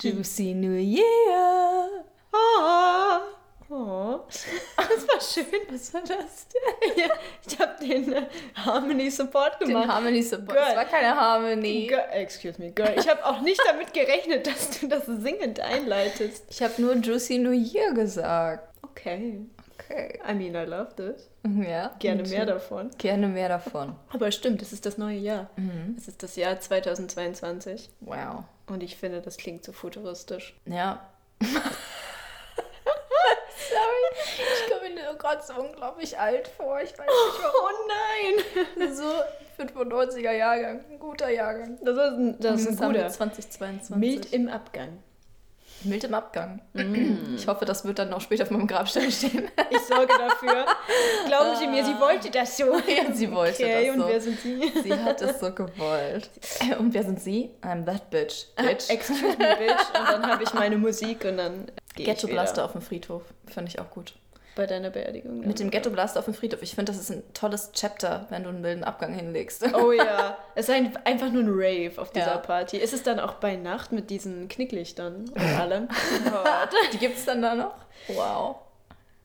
Juicy New Year. Oh, oh. Das war schön. Was war das Ja, ich habe den äh, Harmony Support Den gemacht. Harmony Support. Girl. Das war keine Harmony. Girl, excuse me, Girl. Ich habe auch nicht damit gerechnet, dass du das singend einleitest. Ich habe nur Juicy New Year gesagt. Okay. Okay. I mean, I love this. Ja. Gerne me mehr davon. Gerne mehr davon. Aber stimmt, es ist das neue Jahr. Mhm. Es ist das Jahr 2022. Wow. Und ich finde, das klingt so futuristisch. Ja. Sorry. Ich komme mir gerade so unglaublich alt vor. Ich weiß nicht Oh nein! warum. So 95er Jahrgang. Ein guter Jahrgang. Das ist ein, das ist ein guter. 2022. Mild im Abgang. Mild im Abgang. Ich hoffe, das wird dann auch später auf meinem Grabstein stehen. Ich sorge dafür. Glauben Sie mir, sie wollte das so. Ja, sie wollte okay, das und so. wer sind Sie? Sie hat es so gewollt. Und wer sind Sie? I'm that bitch. Bitch. Excuse me, bitch. Und dann habe ich meine Musik und dann Ghetto Blaster auf dem Friedhof. Finde ich auch gut. Bei deiner Beerdigung. Mit dem Ghetto Blaster auf dem Friedhof. Ich finde, das ist ein tolles Chapter, wenn du einen milden Abgang hinlegst. Oh ja, es ist ein, einfach nur ein Rave auf dieser Ja. Party. Ist es dann auch bei Nacht mit diesen Knicklichtern und allem? Die gibt es dann da noch? Wow.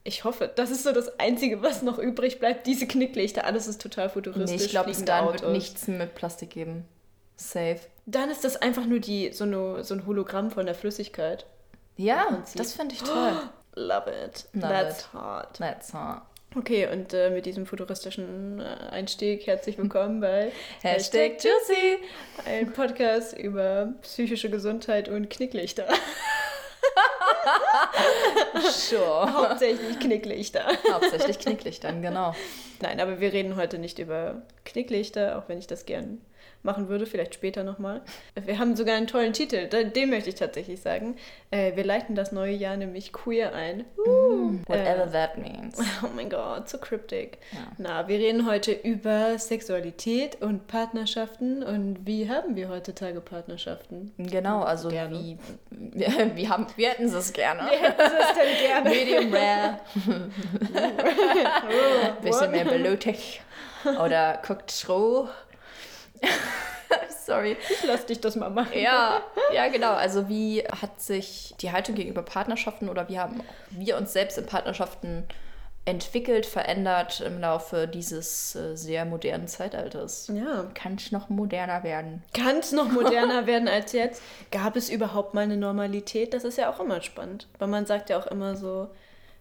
Ich hoffe, das ist so das Einzige, was noch übrig bleibt. Diese Knicklichter, alles ist total futuristisch. Nee, ich glaube, bis dahin wird nichts mit Plastik geben. Safe. Dann ist das einfach nur die, so, eine, so ein Hologramm von der Flüssigkeit. Ja, das finde ich toll. Love it. Love That's it. hot. That's all. Okay, und äh, mit diesem futuristischen äh, Einstieg herzlich willkommen bei Hashtag Juicy. ein Podcast über psychische Gesundheit und Knicklichter. Sure. Hauptsächlich Knicklichter. Hauptsächlich Knicklichtern, genau. Nein, aber wir reden heute nicht über Knicklichter, auch wenn ich das gern machen würde, vielleicht später nochmal. Wir haben sogar einen tollen Titel, den möchte ich tatsächlich sagen. Äh, wir leiten das neue Jahr nämlich queer ein. Uh, Whatever äh, that means. Oh mein Gott, so cryptic. Ja. Na, wir reden heute über Sexualität und Partnerschaften und wie haben wir heutzutage Partnerschaften? Genau, also Gerne. wie, wir, wir, haben, wir hätten es gerne. Wer hätte das denn gerne? Medium rare, Oh, bisschen mehr blutig oder cooked roh. Sorry. Ich lass dich das mal machen. Ja, ja, genau. Also wie hat sich die Haltung gegenüber Partnerschaften oder wie haben wir uns selbst in Partnerschaften entwickelt, verändert im Laufe dieses äh, sehr modernen Zeitalters? Ja. Kann ich noch moderner werden? Kann es noch moderner werden als jetzt? Gab es überhaupt mal eine Normalität? Das ist ja auch immer spannend. Weil man sagt ja auch immer so,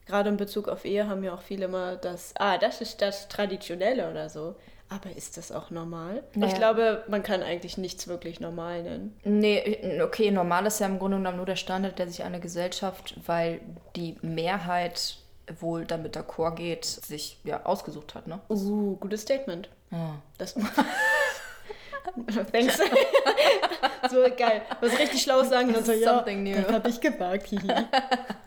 gerade in Bezug auf Ehe haben ja auch viele immer das, ah, das ist das Traditionelle oder so. Aber ist das auch normal? Naja. Ich glaube, man kann eigentlich nichts wirklich normal nennen. Nee, okay, normal ist ja im Grunde genommen nur der Standard, der sich eine Gesellschaft, weil die Mehrheit wohl damit d'accord geht, sich ja ausgesucht hat, ne? Uh, gutes Statement. Ja. Das. Thanks. so geil. Was richtig Schlaues sagen und dann so, ja, new. das habe ich gewagt.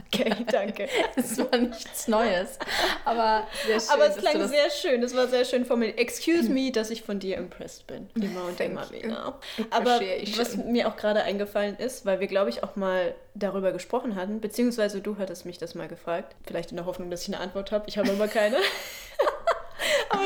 okay, danke. Das war nichts Neues. Aber sehr schön. Aber es klang das- sehr schön, es war sehr schön formuliert. Excuse me, dass ich von dir impressed bin. Immer und Thank immer wieder. Aber was mir auch gerade eingefallen ist, weil wir, glaube ich, auch mal darüber gesprochen hatten, beziehungsweise du hattest mich das mal gefragt, vielleicht in der Hoffnung, dass ich eine Antwort habe, ich habe aber keine. aber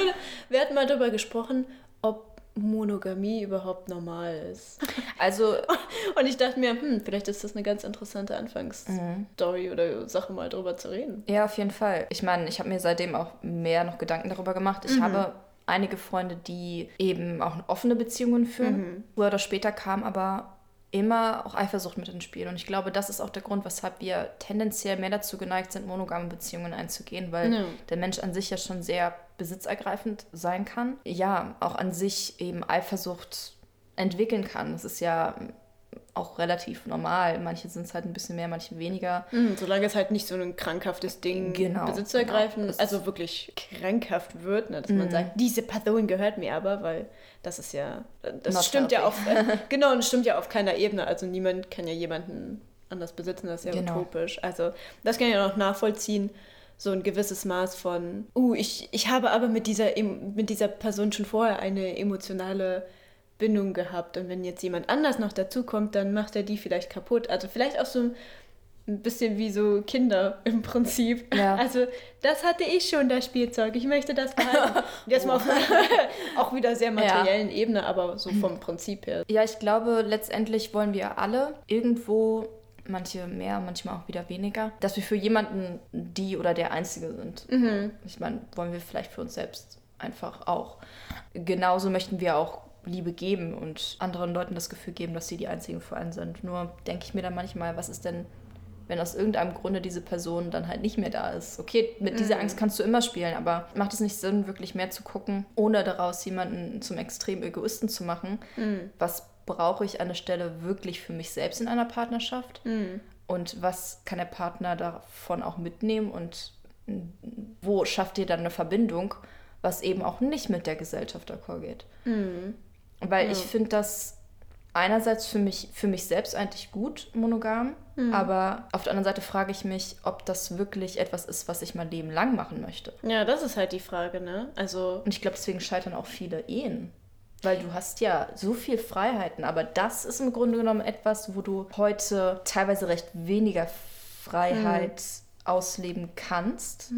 wir hatten mal darüber gesprochen, ob Monogamie überhaupt normal ist. Also, Und ich dachte mir, hm, vielleicht ist das eine ganz interessante Anfangsstory oder Sache, mal drüber zu reden. ja, auf jeden Fall. Ich meine, ich habe mir seitdem auch mehr noch Gedanken darüber gemacht. Ich habe einige Freunde, die eben auch offene Beziehungen führen. Früher oder später kam aber immer auch Eifersucht mit ins Spiel. Und ich glaube, das ist auch der Grund, weshalb wir tendenziell mehr dazu geneigt sind, monogame Beziehungen einzugehen, weil Ja. der Mensch an sich ja schon sehr besitzergreifend sein kann. Ja, auch an sich eben Eifersucht entwickeln kann. Das ist ja auch relativ normal. Manche sind es halt ein bisschen mehr, manche weniger. Mhm, solange es halt nicht so ein krankhaftes Ding Genau, Besitz zu ergreifen, genau. Also wirklich krankhaft wird, ne, dass man sagt, diese Person gehört mir aber, weil das ist ja, das Not stimmt ja healthy. auf, äh, genau, und stimmt ja auf keiner Ebene, also niemand kann ja jemanden anders besitzen, das ist ja Genau. utopisch. Also das kann ich ja noch nachvollziehen, so ein gewisses Maß von, uh, ich, ich habe aber mit dieser, mit dieser Person schon vorher eine emotionale Bindung gehabt. Und wenn jetzt jemand anders noch dazukommt, dann macht er die vielleicht kaputt. Also vielleicht auch so ein bisschen wie so Kinder im Prinzip. Ja. Also das hatte ich schon, das Spielzeug. Ich möchte das behalten. Jetzt mal auf auch wieder sehr materiellen Ebene, aber so vom Prinzip her. Ja, ich glaube, letztendlich wollen wir alle irgendwo, manche mehr, manchmal auch wieder weniger, dass wir für jemanden die oder der Einzige sind. Ich meine, wollen wir vielleicht für uns selbst einfach auch. Genauso möchten wir auch Liebe geben und anderen Leuten das Gefühl geben, dass sie die Einzigen für einen sind. Nur denke ich mir dann manchmal, was ist denn, wenn aus irgendeinem Grunde diese Person dann halt nicht mehr da ist? Okay, mit dieser Angst kannst du immer spielen, aber macht es nicht Sinn, wirklich mehr zu gucken, ohne daraus jemanden zum extremen Egoisten zu machen? Was brauche ich an der Stelle wirklich für mich selbst in einer Partnerschaft? Und was kann der Partner davon auch mitnehmen? Und wo schafft ihr dann eine Verbindung, was eben auch nicht mit der Gesellschaft d'accord geht? Weil ich finde das einerseits für mich, für mich selbst eigentlich gut, monogam, aber auf der anderen Seite frage ich mich, ob das wirklich etwas ist, was ich mein Leben lang machen möchte. Ja, das ist halt die Frage, ne? Also, Und ich glaube, deswegen scheitern auch viele Ehen. Weil du hast ja so viel Freiheiten, aber das ist im Grunde genommen etwas, wo du heute teilweise recht weniger Freiheit ausleben kannst.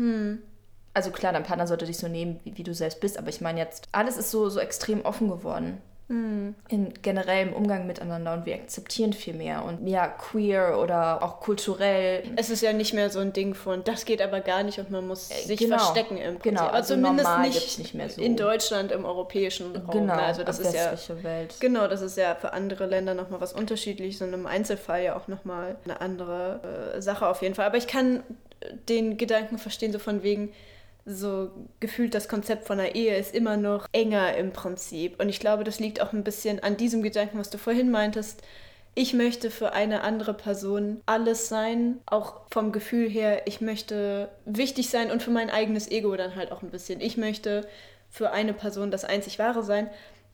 Also klar, dein Partner sollte dich so nehmen, wie, wie du selbst bist, aber ich meine jetzt, alles ist so, so extrem offen geworden. In generellem Umgang miteinander und wir akzeptieren viel mehr. Und ja, queer oder auch kulturell es ist ja nicht mehr so ein Ding von, das geht aber gar nicht und man muss sich genau. verstecken im Prinzip. Genau, aber also zumindest nicht, nicht so. in Deutschland, im europäischen Raum. Genau, ne? Also das ist ja Welt. Genau, das ist ja für andere Länder nochmal was unterschiedliches und im Einzelfall ja auch nochmal eine andere äh, Sache auf jeden Fall. Aber ich kann den Gedanken verstehen, so von wegen, so gefühlt das Konzept von einer Ehe ist immer noch enger im Prinzip. Und ich glaube, das liegt auch ein bisschen an diesem Gedanken, was du vorhin meintest. Ich möchte für eine andere Person alles sein, auch vom Gefühl her, ich möchte wichtig sein und für mein eigenes Ego dann halt auch ein bisschen. Ich möchte für eine Person das einzig wahre sein.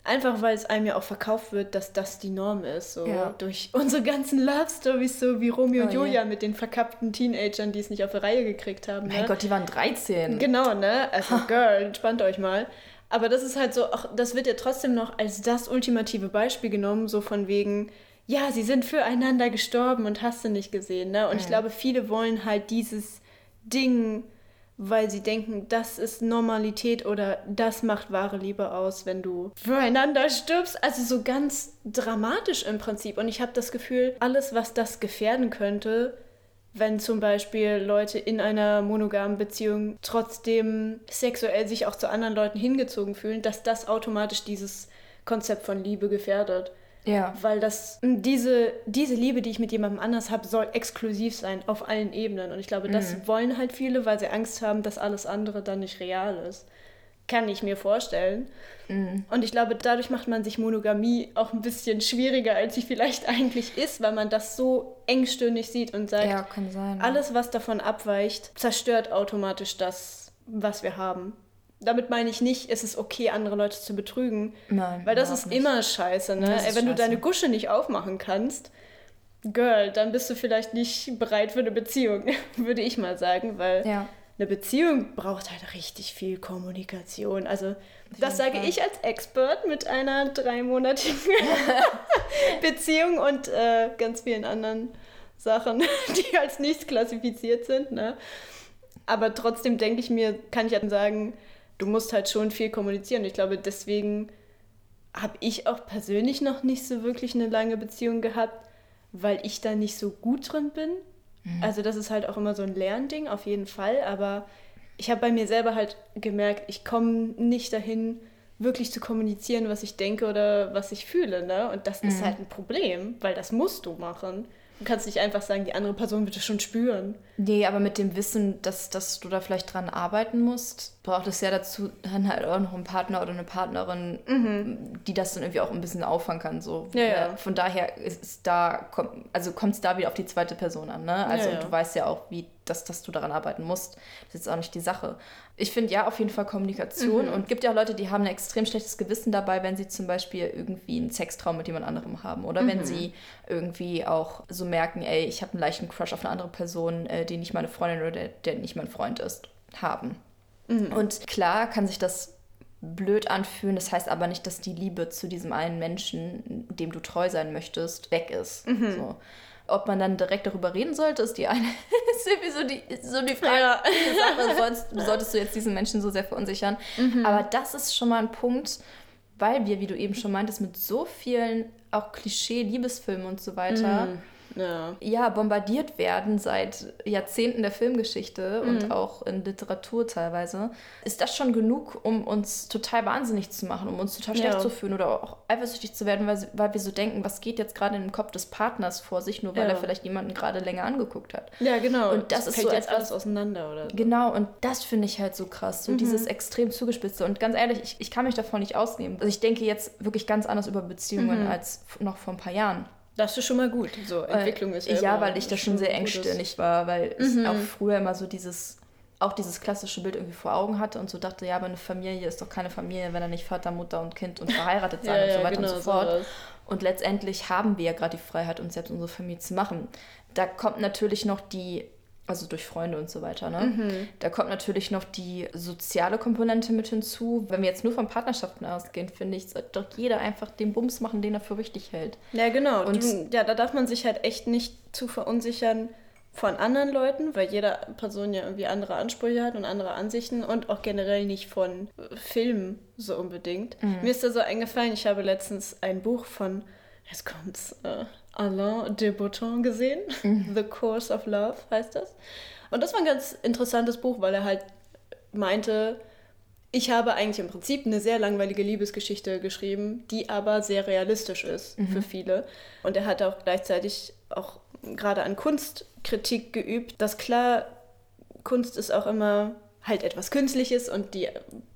Einfach weil es einem ja auch verkauft wird, dass das die Norm ist. So Ja. durch unsere ganzen Love Stories, so wie Romeo und Oh je. Julia mit den verkappten Teenagern, die es nicht auf die Reihe gekriegt haben. Mein ne? Gott, die waren 13. Genau, ne? Also, Girl, entspannt euch mal. Aber das ist halt so, auch, das wird ja trotzdem noch als das ultimative Beispiel genommen, so von wegen, ja, sie sind füreinander gestorben und hast du nicht gesehen, ne? Und ich glaube, viele wollen halt dieses Ding, weil sie denken, das ist Normalität oder das macht wahre Liebe aus, wenn du füreinander stirbst. Also so ganz dramatisch im Prinzip. Und ich habe das Gefühl, alles, was das gefährden könnte, wenn zum Beispiel Leute in einer monogamen Beziehung trotzdem sexuell sich auch zu anderen Leuten hingezogen fühlen, dass das automatisch dieses Konzept von Liebe gefährdet. Ja. Weil das, diese, diese Liebe, die ich mit jemandem anders habe, soll exklusiv sein auf allen Ebenen. Und ich glaube, das wollen halt viele, weil sie Angst haben, dass alles andere dann nicht real ist. Kann ich mir vorstellen. Und ich glaube, dadurch macht man sich Monogamie auch ein bisschen schwieriger, als sie vielleicht eigentlich ist, weil man das so engstirnig sieht und sagt, Ja, sein. alles, was davon abweicht, zerstört automatisch das, was wir haben. Damit meine ich nicht, es ist okay, andere Leute zu betrügen. Nein, Weil das ist nicht. immer scheiße, ne? Ey, Wenn du scheiße. deine Gusche nicht aufmachen kannst, Girl, dann bist du vielleicht nicht bereit für eine Beziehung, würde ich mal sagen, weil Ja. eine Beziehung braucht halt richtig viel Kommunikation. Also, das sage Fall. ich als Expert mit einer dreimonatigen Beziehung und äh, ganz vielen anderen Sachen, die als nichts klassifiziert sind. Ne? Aber trotzdem denke ich mir, kann ich halt sagen, du musst halt schon viel kommunizieren. Ich glaube, deswegen habe ich auch persönlich noch nicht so wirklich eine lange Beziehung gehabt, weil ich da nicht so gut drin bin. Also das ist halt auch immer so ein Lernding, auf jeden Fall. Aber ich habe bei mir selber halt gemerkt, ich komme nicht dahin, wirklich zu kommunizieren, was ich denke oder was ich fühle. Ne? Und das ist halt ein Problem, weil das musst du machen. Du kannst nicht einfach sagen, die andere Person wird es schon spüren. Nee, aber mit dem Wissen, dass, dass du da vielleicht dran arbeiten musst, braucht es ja dazu dann halt auch noch einen Partner oder eine Partnerin, die das dann irgendwie auch ein bisschen auffangen kann. So. Mhm. Ja, ja. Von daher ist es da, also kommt es da wieder auf die zweite Person an. Ne? Also ja. du weißt ja auch, wie dass, dass du daran arbeiten musst. Das ist jetzt auch nicht die Sache. Ich finde ja auf jeden Fall Kommunikation Mhm. und gibt ja auch Leute, die haben ein extrem schlechtes Gewissen dabei, wenn sie zum Beispiel irgendwie einen Sextraum mit jemand anderem haben oder Mhm. wenn sie irgendwie auch so merken, ey, ich habe einen leichten Crush auf eine andere Person, äh, die nicht meine Freundin oder der, der nicht mein Freund ist, haben. Mhm. Und klar kann sich das blöd anfühlen, das heißt aber nicht, dass die Liebe zu diesem einen Menschen, dem du treu sein möchtest, weg ist. Mhm. So. Ob man dann direkt darüber reden sollte, ist die eine, ist irgendwie so die, so die Frage. Ja. Sache, sollst, solltest du jetzt diesen Menschen so sehr verunsichern? Mhm. Aber das ist schon mal ein Punkt, weil wir, wie du eben schon meintest, mit so vielen auch Klischee-Liebesfilmen und so weiter Mhm. Ja. ja, bombardiert werden seit Jahrzehnten der Filmgeschichte Mhm. und auch in Literatur teilweise, ist das schon genug, um uns total wahnsinnig zu machen, um uns total schlecht Ja. zu fühlen oder auch eifersüchtig zu werden, weil, weil wir so denken, was geht jetzt gerade in dem Kopf des Partners vor sich, nur weil Ja. er vielleicht jemanden gerade länger angeguckt hat. Ja, genau. Und das ist fällt so jetzt etwas- alles auseinander, oder? so. Genau, und das finde ich halt so krass, Mhm. so dieses extrem zugespitzte. Und ganz ehrlich, ich, ich kann mich davon nicht ausnehmen. Also ich denke jetzt wirklich ganz anders über Beziehungen Mhm. als noch vor ein paar Jahren. Das ist schon mal gut. So, Entwicklung ist ja Ja, weil ich da schon sehr engstirnig war, weil ich Mhm. auch früher immer so dieses, auch dieses klassische Bild irgendwie vor Augen hatte und so dachte, ja, aber eine Familie ist doch keine Familie, wenn da nicht Vater, Mutter und Kind und verheiratet sein Ja, und so weiter genau, und so fort. sowas. Und letztendlich haben wir ja gerade die Freiheit, uns selbst unsere Familie zu machen. Da kommt natürlich noch die, also durch Freunde und so weiter, ne? Mhm. Da kommt natürlich noch die soziale Komponente mit hinzu. Wenn wir jetzt nur von Partnerschaften ausgehen, finde ich, sollte doch jeder einfach den Bums machen, den er für richtig hält. Ja, genau. Und- Und ja, da darf man sich halt echt nicht zu verunsichern von anderen Leuten, weil jede Person ja irgendwie andere Ansprüche hat und andere Ansichten und auch generell nicht von Filmen so unbedingt. Mir ist da so eingefallen, ich habe letztens ein Buch von, jetzt kommt's, äh, Alain de Botton gesehen. The Course of Love heißt das. Und das war ein ganz interessantes Buch, weil er halt meinte, ich habe eigentlich im Prinzip eine sehr langweilige Liebesgeschichte geschrieben, die aber sehr realistisch ist für viele. Und er hat auch gleichzeitig auch gerade an Kunstkritik geübt, dass klar, Kunst ist auch immer halt etwas Künstliches und die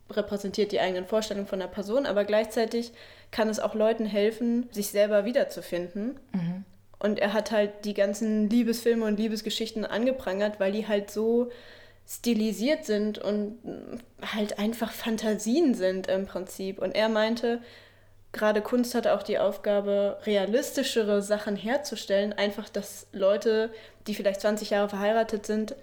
repräsentiert die eigenen Vorstellungen von der Person, aber gleichzeitig kann es auch Leuten helfen, sich selber wiederzufinden. Und er hat halt die ganzen Liebesfilme und Liebesgeschichten angeprangert, weil die halt so stilisiert sind und halt einfach Fantasien sind im Prinzip. Und er meinte, gerade Kunst hat auch die Aufgabe, realistischere Sachen herzustellen. Einfach, dass Leute, die vielleicht 20 Jahre verheiratet sind,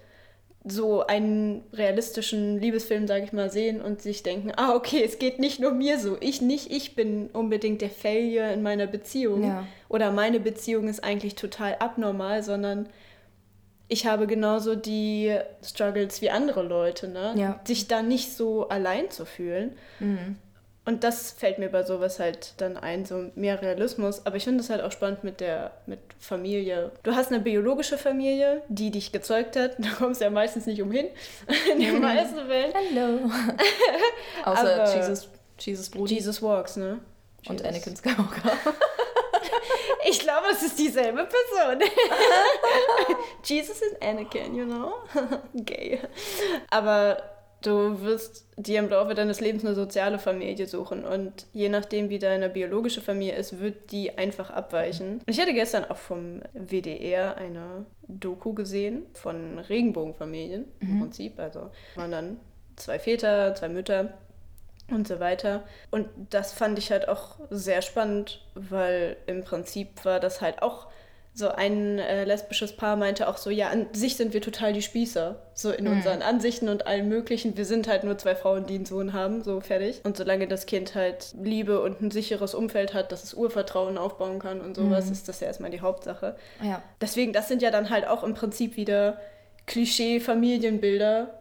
so einen realistischen Liebesfilm, sage ich mal, sehen und sich denken, ah, okay, es geht nicht nur mir so. Ich nicht, ich bin unbedingt der Failure in meiner Beziehung. Ja. Oder meine Beziehung ist eigentlich total abnormal, sondern ich habe genauso die Struggles wie andere Leute, ne? Ja. Sich da nicht so allein zu fühlen. Und das fällt mir bei sowas halt dann ein, so mehr Realismus. Aber ich finde es halt auch spannend mit der mit Familie. Du hast eine biologische Familie, die dich gezeugt hat. Da kommst du ja meistens nicht umhin. In den meisten Fällen. Hallo. Außer Aber- Jesus, Jesus Brudi Jesus Walks, ne? und Jesus. Anakin Skywalker. Ich glaube, es ist dieselbe Person. Jesus und Anakin, you know? Gay. Aber du wirst dir im Laufe deines Lebens eine soziale Familie suchen und je nachdem, wie deine biologische Familie ist, wird die einfach abweichen. Und ich hatte gestern auch vom WDR eine Doku gesehen von Regenbogenfamilien im Prinzip. Also waren dann zwei Väter, zwei Mütter und so weiter. Und das fand ich halt auch sehr spannend, weil im Prinzip war das halt auch so ein äh, lesbisches Paar meinte auch so, ja, an sich sind wir total die Spießer, so in unseren Ansichten und allem möglichen. Wir sind halt nur zwei Frauen, die einen Sohn haben, so fertig. Und solange das Kind halt Liebe und ein sicheres Umfeld hat, dass es Urvertrauen aufbauen kann und sowas, ist das ja erstmal die Hauptsache. ja. Deswegen, das sind ja dann halt auch im Prinzip wieder Klischee-Familienbilder,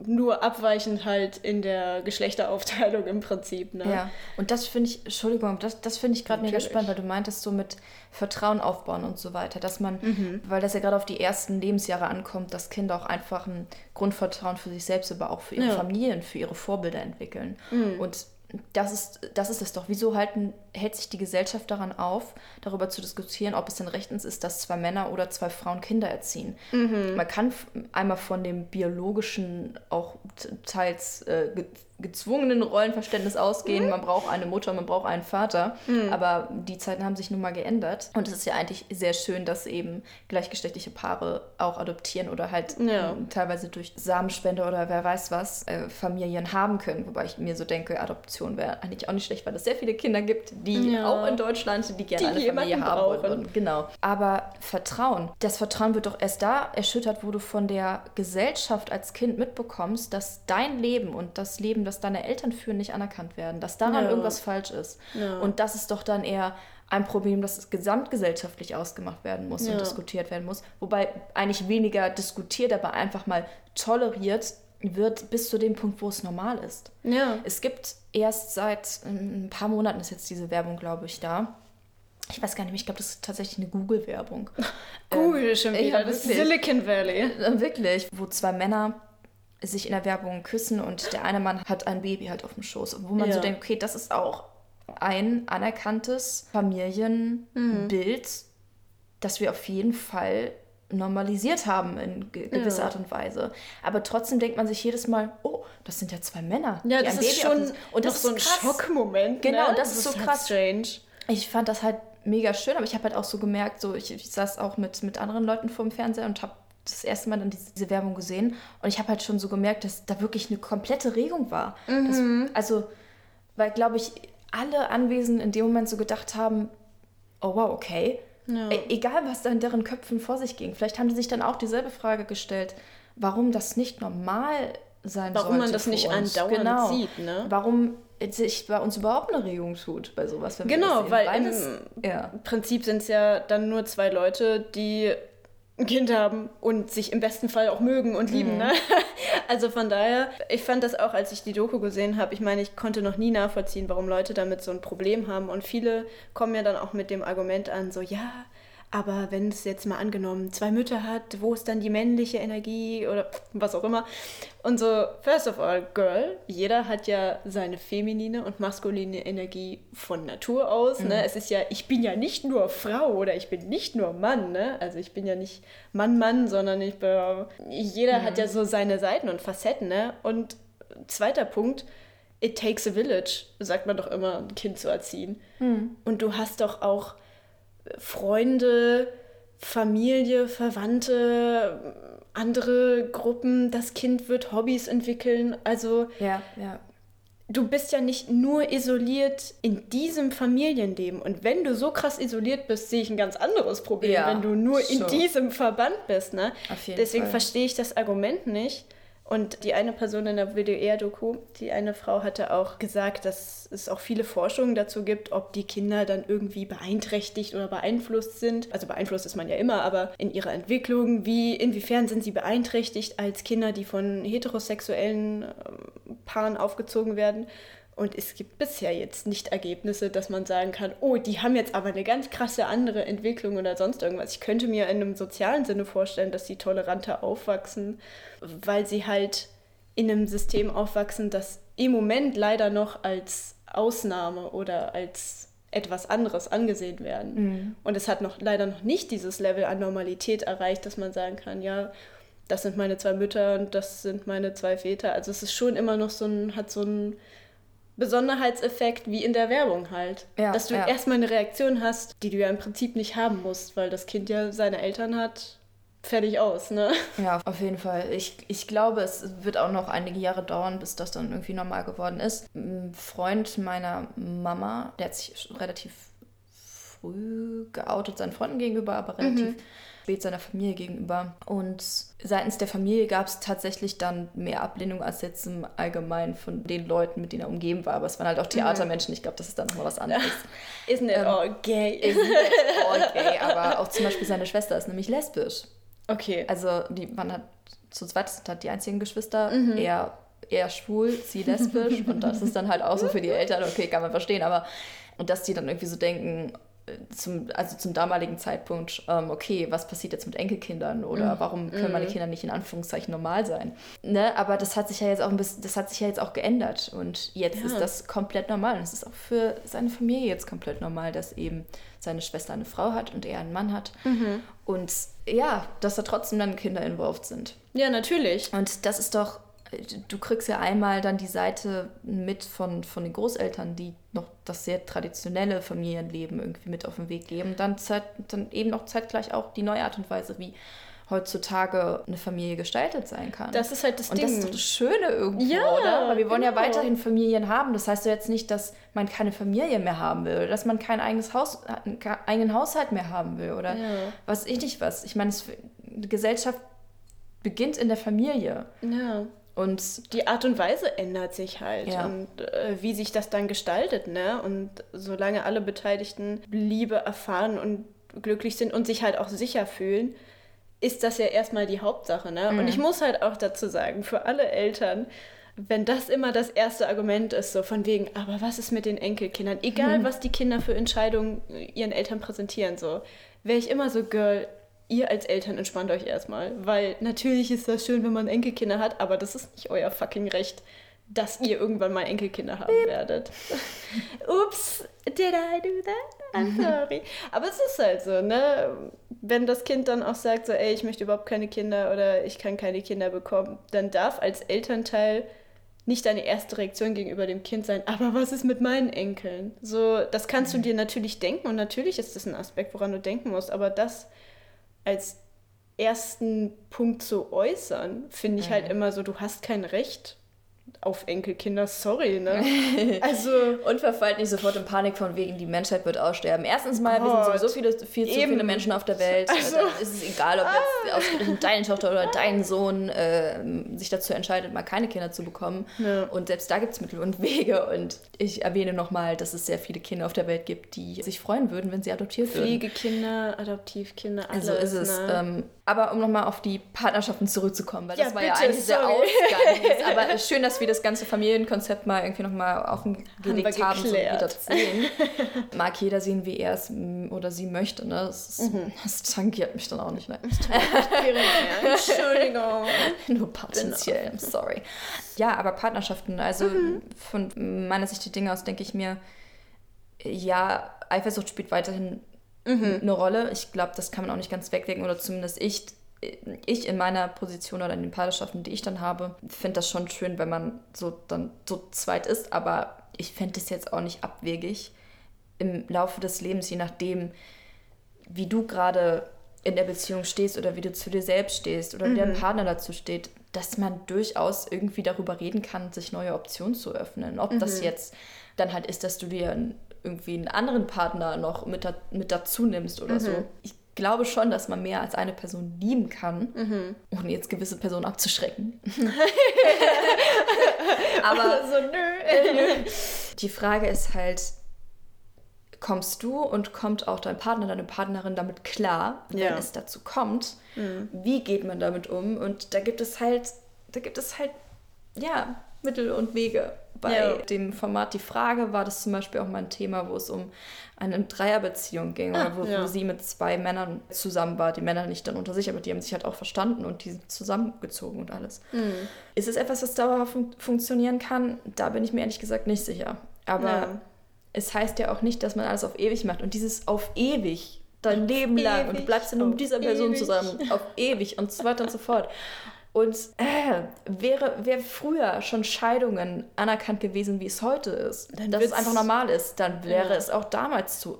nur abweichend halt in der Geschlechteraufteilung im Prinzip. Ne? Ja, und das finde ich, Entschuldigung, das, das finde ich gerade mega spannend, weil du meintest so mit Vertrauen aufbauen und so weiter, dass man, Mhm. weil das ja gerade auf die ersten Lebensjahre ankommt, dass Kinder auch einfach ein Grundvertrauen für sich selbst, aber auch für ihre Ja. Mhm. Familien, für ihre Vorbilder entwickeln. Und das ist, das ist es doch. Wieso halten, hält sich die Gesellschaft daran auf, darüber zu diskutieren, ob es denn rechtens ist, dass zwei Männer oder zwei Frauen Kinder erziehen? Mhm. Man kann einmal von dem biologischen, auch teils äh, gezwungenen Rollenverständnis ausgehen. Man braucht eine Mutter, man braucht einen Vater. Aber die Zeiten haben sich nun mal geändert. Und es ist ja eigentlich sehr schön, dass eben gleichgeschlechtliche Paare auch adoptieren oder halt Ja. ähm, teilweise durch Samenspende oder wer weiß was äh, Familien haben können. Wobei ich mir so denke, Adoption wäre eigentlich auch nicht schlecht, weil es sehr viele Kinder gibt, die Ja. auch in Deutschland, die gerne Die eine Familie haben wollen. Genau. Aber Vertrauen. Das Vertrauen wird doch erst da erschüttert, wo du von der Gesellschaft als Kind mitbekommst, dass dein Leben und das Leben, das deine Eltern führen, nicht anerkannt werden. Dass daran Ja. irgendwas falsch ist. Ja. Und das ist doch dann eher ein Problem, das gesamtgesellschaftlich ausgemacht werden muss Ja. und diskutiert werden muss. Wobei eigentlich weniger diskutiert, aber einfach mal toleriert wird bis zu dem Punkt, wo es normal ist. Ja. Es gibt erst seit ähm, ein paar Monaten ist jetzt diese Werbung, glaube ich, da. Ich weiß gar nicht mehr, ich glaube, das ist tatsächlich eine Google-Werbung. Google schon wieder, ja, das. Silicon Valley. Äh, Wirklich, wo zwei Männer sich in der Werbung küssen und der eine Mann hat ein Baby halt auf dem Schoß. Wo man so Ja. denkt, okay, das ist auch ein anerkanntes Familienbild, das wir auf jeden Fall normalisiert haben in ge gewisser Ja. Art und Weise. Aber trotzdem denkt man sich jedes Mal, oh, das sind ja zwei Männer. Ja, das ist schon und das noch so ein ist krass. Schockmoment. Genau, ne? das ist so halt krass. strange. Ich fand das halt mega schön, aber ich habe halt auch so gemerkt, so ich, ich saß auch mit, mit anderen Leuten vor dem Fernseher und habe das erste Mal dann diese, diese Werbung gesehen und ich habe halt schon so gemerkt, dass da wirklich eine komplette Regung war. Das, also, weil, glaube ich, alle Anwesenden in dem Moment so gedacht haben, oh wow, okay. Ja. E egal, was da in deren Köpfen vor sich ging. Vielleicht haben die sich dann auch dieselbe Frage gestellt, warum das nicht normal sein Warum sollte man das nicht uns. andauernd genau. sieht, ne? Warum sich bei uns überhaupt eine Regung tut bei sowas. Wenn wir Genau, das sehen. weil im es, ja. Prinzip sind es ja dann nur zwei Leute, die ein Kind haben und sich im besten Fall auch mögen und lieben. Ne? Also von daher, ich fand das auch, als ich die Doku gesehen habe, ich meine, ich konnte noch nie nachvollziehen, warum Leute damit so ein Problem haben. Und viele kommen ja dann auch mit dem Argument an, so ja, aber wenn es jetzt mal angenommen zwei Mütter hat, wo ist dann die männliche Energie oder was auch immer? Und so, first of all, Girl, jeder hat ja seine feminine und maskuline Energie von Natur aus. Ne? Es ist ja, ich bin ja nicht nur Frau oder ich bin nicht nur Mann. Ne? Also ich bin ja nicht Mann, Mann, sondern ich bin, jeder hat ja so seine Seiten und Facetten. Ne? Und zweiter Punkt, it takes a village, sagt man doch immer, ein Kind zu erziehen. Und du hast doch auch Freunde, Familie, Verwandte, andere Gruppen, das Kind wird Hobbys entwickeln. Also Ja, ja. du bist ja nicht nur isoliert in diesem Familienleben. Und wenn du so krass isoliert bist, sehe ich ein ganz anderes Problem, Ja, wenn du nur in schon. diesem Verband bist. Ne? Deswegen Fall. verstehe ich das Argument nicht. Und die eine Person in der WDR-Doku, die eine Frau hatte auch gesagt, dass es auch viele Forschungen dazu gibt, ob die Kinder dann irgendwie beeinträchtigt oder beeinflusst sind. Also beeinflusst ist man ja immer, aber in ihrer Entwicklung, wie, inwiefern sind sie beeinträchtigt als Kinder, die von heterosexuellen ähm, Paaren aufgezogen werden. Und es gibt bisher jetzt nicht Ergebnisse, dass man sagen kann, oh, die haben jetzt aber eine ganz krasse andere Entwicklung oder sonst irgendwas. Ich könnte mir in einem sozialen Sinne vorstellen, dass sie toleranter aufwachsen, weil sie halt in einem System aufwachsen, das im Moment leider noch als Ausnahme oder als etwas anderes angesehen werden. Und es hat noch leider noch nicht dieses Level an Normalität erreicht, dass man sagen kann, ja, das sind meine zwei Mütter und das sind meine zwei Väter. Also es ist schon immer noch so ein, hat so ein Besonderheitseffekt wie in der Werbung halt. Ja, dass du ja. erstmal eine Reaktion hast, die du ja im Prinzip nicht haben musst, weil das Kind ja seine Eltern hat, fertig aus, ne? Ja, auf jeden Fall. Ich, ich glaube, es wird auch noch einige Jahre dauern, bis das dann irgendwie normal geworden ist. Ein Freund meiner Mama, der hat sich relativ früh geoutet seinen Freunden gegenüber, aber relativ spät seiner Familie gegenüber. Und seitens der Familie gab es tatsächlich dann mehr Ablehnung als jetzt im Allgemeinen von den Leuten, mit denen er umgeben war. Aber es waren halt auch Theatermenschen. Ich glaube, das ist dann nochmal was anderes. Isn't it all gay? Ist nicht jetzt all gay, aber auch zum Beispiel seine Schwester ist nämlich lesbisch. okay. Also die, man hat zu zweit sind halt die einzigen Geschwister. Er, er schwul, sie lesbisch. und das ist dann halt auch so für die Eltern, okay, kann man verstehen. Aber und dass die dann irgendwie so denken, zum, also zum damaligen Zeitpunkt, ähm, okay, was passiert jetzt mit Enkelkindern oder warum können meine Kinder nicht in Anführungszeichen normal sein? Ne? Aber das hat sich ja jetzt auch ein bisschen, das hat sich ja jetzt auch geändert und jetzt Ja. ist das komplett normal. Und es ist auch für seine Familie jetzt komplett normal, dass eben seine Schwester eine Frau hat und er einen Mann hat. Und ja, dass da trotzdem dann Kinder involviert sind. Ja, natürlich. Und das ist doch du kriegst ja einmal dann die Seite mit von, von den Großeltern, die noch das sehr traditionelle Familienleben irgendwie mit auf den Weg geben. Dann, Zeit, dann eben noch zeitgleich auch die neue Art und Weise, wie heutzutage eine Familie gestaltet sein kann. Das ist halt das und Ding. das ist doch das Schöne irgendwo, Ja, oder? Weil wir wollen ja genau. weiterhin Familien haben. Das heißt ja jetzt nicht, dass man keine Familie mehr haben will, oder dass man kein eigenes Haus, einen eigenen Haushalt mehr haben will oder Ja. was ich nicht was. Ich meine, es, die Gesellschaft beginnt in der Familie Ja. Und Die Art und Weise ändert sich halt Ja. und äh, wie sich das dann gestaltet, ne? Und solange alle Beteiligten Liebe erfahren und glücklich sind und sich halt auch sicher fühlen, ist das ja erstmal die Hauptsache, ne? Und ich muss halt auch dazu sagen, für alle Eltern, wenn das immer das erste Argument ist, so von wegen, aber was ist mit den Enkelkindern? Egal, was die Kinder für Entscheidungen ihren Eltern präsentieren, so, wäre ich immer so, Girl, ihr als Eltern entspannt euch erstmal, weil natürlich ist das schön, wenn man Enkelkinder hat, aber das ist nicht euer fucking Recht, dass ihr irgendwann mal Enkelkinder haben werdet. Ups, did I do that? I'm sorry. Aber es ist halt so, ne? Wenn das Kind dann auch sagt, so, ey, ich möchte überhaupt keine Kinder oder ich kann keine Kinder bekommen, dann darf als Elternteil nicht deine erste Reaktion gegenüber dem Kind sein, aber was ist mit meinen Enkeln? So, das kannst du dir natürlich denken und natürlich ist das ein Aspekt, woran du denken musst, aber das als ersten Punkt zu äußern, finde ich halt immer so, du hast kein Recht auf Enkelkinder, sorry, ne? Also, Und verfallt nicht sofort in Panik von wegen, die Menschheit wird aussterben. Erstens mal, wir Gott. sind sowieso viele, viel zu viele Menschen auf der Welt. Also- Ah. Dann ist es egal, ob jetzt ausgerechnet deine Tochter oder dein Sohn äh, sich dazu entscheidet, mal keine Kinder zu bekommen. Ja. Und selbst da gibt es Mittel und Wege. Und ich erwähne nochmal, dass es sehr viele Kinder auf der Welt gibt, die sich freuen würden, wenn sie adoptiert würden. Pflegekinder, Adoptivkinder, alles, So ist es. ne? Ähm, aber um nochmal auf die Partnerschaften zurückzukommen, weil Ja, das war ja bitte, eigentlich der sorry. Ausgang. aber schön, dass wir das ganze Familienkonzept mal irgendwie nochmal auf den wir gelegt haben, so wie geklärt. das sehen. Mag jeder sehen, wie er es oder sie möchte. Ne? Das, ist, Mhm. das tangiert mich dann auch nicht. Ne? Entschuldigung. Nur potenziell, I'm sorry. Ja, aber Partnerschaften, also Mhm. von meiner Sicht die Dinge aus denke ich mir, ja, Eifersucht spielt weiterhin Mhm. eine Rolle. Ich glaube, das kann man auch nicht ganz wegdenken oder zumindest ich, ich in meiner Position oder in den Partnerschaften, die ich dann habe, finde das schon schön, wenn man so dann so zweit ist, aber ich fände es jetzt auch nicht abwegig im Laufe des Lebens, je nachdem, wie du gerade in der Beziehung stehst oder wie du zu dir selbst stehst oder wie dein Partner dazu steht, dass man durchaus irgendwie darüber reden kann, sich neue Optionen zu öffnen. Ob das jetzt dann halt ist, dass du dir einen- irgendwie einen anderen Partner noch mit, da, mit dazu nimmst oder so. Ich glaube schon, dass man mehr als eine Person lieben kann, ohne jetzt gewisse Personen abzuschrecken. Aber so, nö. die Frage ist halt, kommst du und kommt auch dein Partner, deine Partnerin damit klar, wenn Ja. Mhm. es dazu kommt? Wie geht man damit um? Und da gibt es halt, da gibt es halt, ja, Mittel und Wege. Bei Ja. dem Format Die Frage war das zum Beispiel auch mal ein Thema, wo es um eine Dreierbeziehung ging, oder wo, Ah, ja. wo sie mit zwei Männern zusammen war. Die Männer nicht dann unter sich, aber die haben sich halt auch verstanden und die sind zusammengezogen und alles. Mhm. Ist es etwas, was dauerhaft fun funktionieren kann? Da bin ich mir ehrlich gesagt nicht sicher. Aber Ja. es heißt ja auch nicht, dass man alles auf ewig macht. Und dieses auf ewig, dein Leben lang, und du ewig, bleibst ja nur mit dieser Person ewig. zusammen, auf ewig und so weiter und so fort. Und äh, wäre, wäre früher schon Scheidungen anerkannt gewesen, wie es heute ist, Dann dass es einfach normal ist, dann wäre Ja. es auch damals zu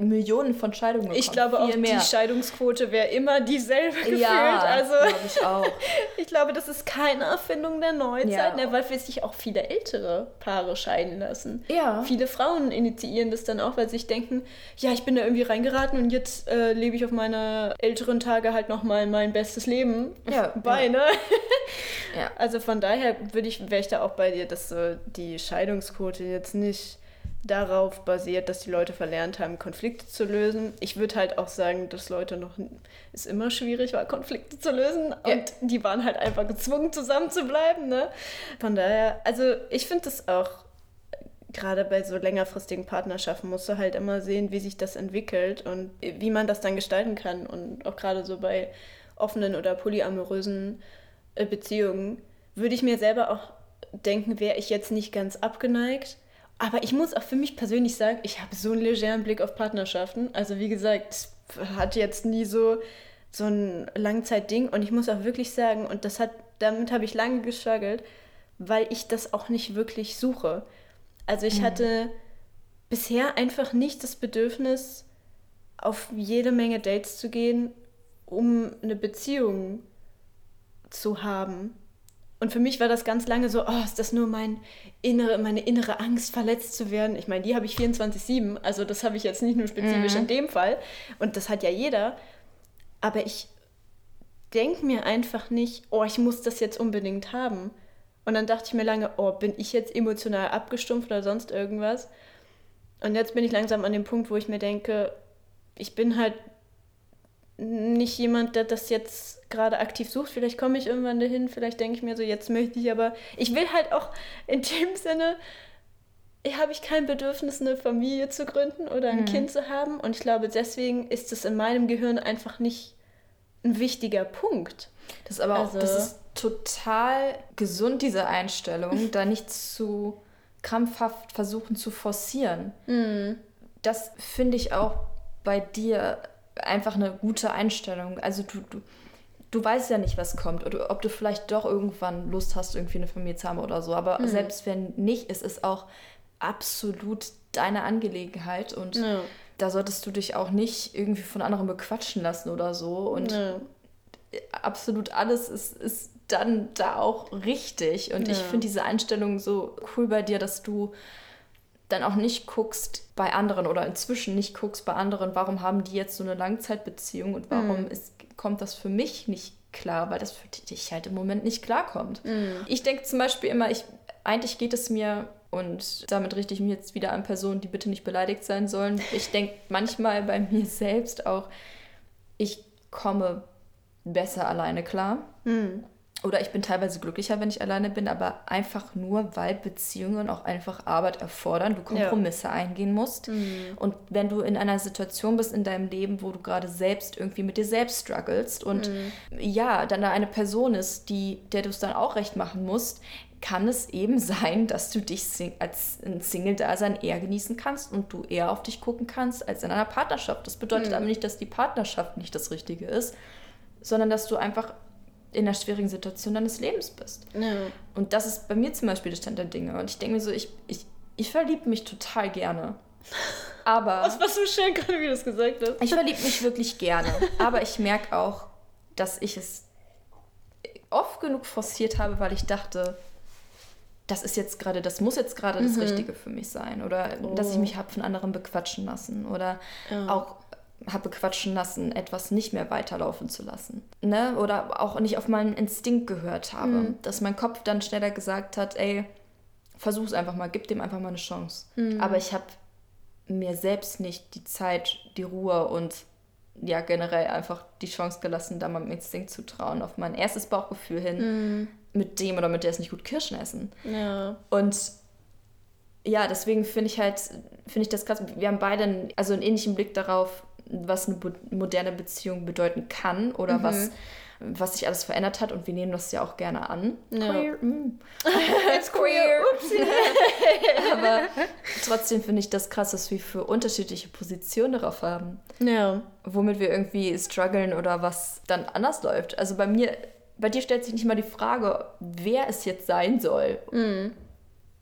Millionen von Scheidungen Ich gekommen, glaube auch, mehr. die Scheidungsquote wäre immer dieselbe gefühlt. ja, also glaube ich auch. ich glaube, das ist keine Erfindung der Neuzeit, Ja. ne, weil sich auch viele ältere Paare scheiden lassen. Ja. Viele Frauen initiieren das dann auch, weil sie sich denken, ja, ich bin da irgendwie reingeraten und jetzt äh, lebe ich auf meine älteren Tage halt nochmal mein bestes Leben Ja, bei, ja. ne? Ja. Also von daher würde ich, wäre ich da auch bei dir, dass so die Scheidungsquote jetzt nicht darauf basiert, dass die Leute verlernt haben, Konflikte zu lösen. Ich würde halt auch sagen, dass Leute noch es immer schwierig war, Konflikte zu lösen Ja. und die waren halt einfach gezwungen, zusammen zu bleiben. Ne? Von daher, also ich finde das auch gerade bei so längerfristigen Partnerschaften musst du halt immer sehen, wie sich das entwickelt und wie man das dann gestalten kann. Und auch gerade so bei offenen oder polyamorösen äh, Beziehungen würde ich mir selber auch denken, wäre ich jetzt nicht ganz abgeneigt. Aber ich muss auch für mich persönlich sagen, ich habe so einen legeren Blick auf Partnerschaften. Also wie gesagt, es hat jetzt nie so, so ein Langzeitding. Und ich muss auch wirklich sagen, und das hat damit habe ich lange gestruggelt, weil ich das auch nicht wirklich suche. Also ich hatte bisher einfach nicht das Bedürfnis, auf jede Menge Dates zu gehen, um eine Beziehung zu haben. Und für mich war das ganz lange so, oh, ist das nur mein innere, meine innere Angst, verletzt zu werden? Ich meine, die habe ich 24-7, also das habe ich jetzt nicht nur spezifisch in dem Fall. Und das hat ja jeder. Aber ich denke mir einfach nicht, oh, ich muss das jetzt unbedingt haben. Und dann dachte ich mir lange, oh, bin ich jetzt emotional abgestumpft oder sonst irgendwas? Und jetzt bin ich langsam an dem Punkt, wo ich mir denke, ich bin halt nicht jemand, der das jetzt gerade aktiv sucht. Vielleicht komme ich irgendwann dahin, vielleicht denke ich mir so, jetzt möchte ich aber. Ich will halt auch in dem Sinne, habe ich kein Bedürfnis, eine Familie zu gründen oder ein Mhm. Kind zu haben. Und ich glaube, deswegen ist es in meinem Gehirn einfach nicht ein wichtiger Punkt. Das ist aber auch, Also- das ist total gesund, diese Einstellung, da nicht zu krampfhaft versuchen zu forcieren. Das finde ich auch bei dir einfach eine gute Einstellung. Also du, du, du weißt ja nicht, was kommt oder ob du vielleicht doch irgendwann Lust hast, irgendwie eine Familie zu haben oder so. Aber selbst wenn nicht, ist es auch absolut deine Angelegenheit und Ja. da solltest du dich auch nicht irgendwie von anderen bequatschen lassen oder so. Und Ja. absolut alles ist, ist dann da auch richtig. Und ich Ja. finde diese Einstellung so cool bei dir, dass du dann auch nicht guckst bei anderen oder inzwischen nicht guckst bei anderen, warum haben die jetzt so eine Langzeitbeziehung und warum Mhm. ist, kommt das für mich nicht klar, weil das für dich halt im Moment nicht klarkommt. Mhm. Ich denke zum Beispiel immer, ich, eigentlich geht es mir, und damit richte ich mich jetzt wieder an Personen, die bitte nicht beleidigt sein sollen. Ich denke manchmal bei mir selbst auch, ich komme besser alleine klar. Hm. Oder ich bin teilweise glücklicher, wenn ich alleine bin, aber einfach nur, weil Beziehungen auch einfach Arbeit erfordern, du Kompromisse eingehen musst. Und wenn du in einer Situation bist in deinem Leben, wo du gerade selbst irgendwie mit dir selbst strugglest und ja, dann da eine Person ist, die, der du es dann auch recht machen musst, kann es eben sein, dass du dich als ein Single-Dasein eher genießen kannst und du eher auf dich gucken kannst als in einer Partnerschaft. Das bedeutet aber nicht, dass die Partnerschaft nicht das Richtige ist, sondern dass du einfach in einer schwierigen Situation deines Lebens bist. Ja. Und das ist bei mir zum Beispiel der Stand der Dinge. Und ich denke mir so, ich, ich, ich verliebe mich total gerne. Aber Das war so schön, gerade wie du das gesagt hast. ich verliebe mich wirklich gerne. Aber ich merke auch, dass ich es oft genug forciert habe, weil ich dachte, das ist jetzt gerade, das muss jetzt gerade das Richtige für mich sein. Oder dass ich mich habe von anderen bequatschen lassen. Oder auch habe bequatschen lassen, etwas nicht mehr weiterlaufen zu lassen. Ne? Oder auch nicht auf meinen Instinkt gehört habe. Dass mein Kopf dann schneller gesagt hat, ey, versuch's einfach mal, gib dem einfach mal eine Chance. Aber ich habe mir selbst nicht die Zeit, die Ruhe und ja, generell einfach die Chance gelassen, da meinem Instinkt zu trauen, auf mein erstes Bauchgefühl hin, mit dem oder mit der es nicht gut Kirschen essen. Ja. Und ja, deswegen finde ich halt, finde ich das krass. Wir haben beide einen, also einen ähnlichen Blick darauf, was eine moderne Beziehung bedeuten kann oder was, was sich alles verändert hat und wir nehmen das ja auch gerne an. Ja. Queer. Mm. It's queer. Aber trotzdem finde ich das krass, dass wir für unterschiedliche Positionen darauf haben Ja. womit wir irgendwie strugglen oder was dann anders läuft. Also bei mir, bei dir stellt sich nicht mal die Frage, wer es jetzt sein soll.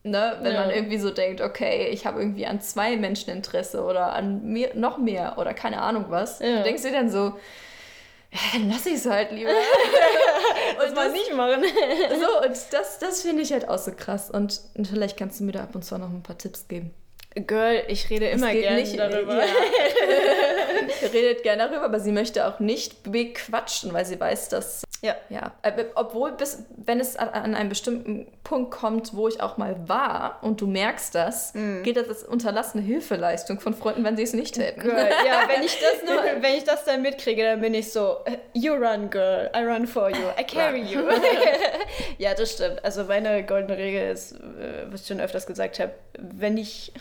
Ne? Wenn Ja. man irgendwie so denkt, okay, ich habe irgendwie an zwei Menschen Interesse oder an mehr, noch mehr oder keine Ahnung was. Ja. Du denkst dir dann so, ja, dann lass ich es halt lieber. Und mal nicht machen. so, und das, das finde ich halt auch so krass. Und vielleicht kannst du mir da ab und zu noch ein paar Tipps geben. Girl, ich rede immer gerne nicht- darüber. Ja. Redet gerne darüber, aber sie möchte auch nicht bequatschen, weil sie weiß, dass. Ja. Ja. Äh, Obwohl, bis, wenn es an, einen bestimmten Punkt kommt, wo ich auch mal war und du merkst das, Mhm. geht das als unterlassene Hilfeleistung von Freunden, wenn sie es nicht täten. Girl, ja, wenn ich das nur, wenn ich das dann mitkriege, dann bin ich so, you run, girl, I run for you, I carry you. ja, das stimmt. Also meine goldene Regel ist, äh, was ich schon öfters gesagt habe, wenn ich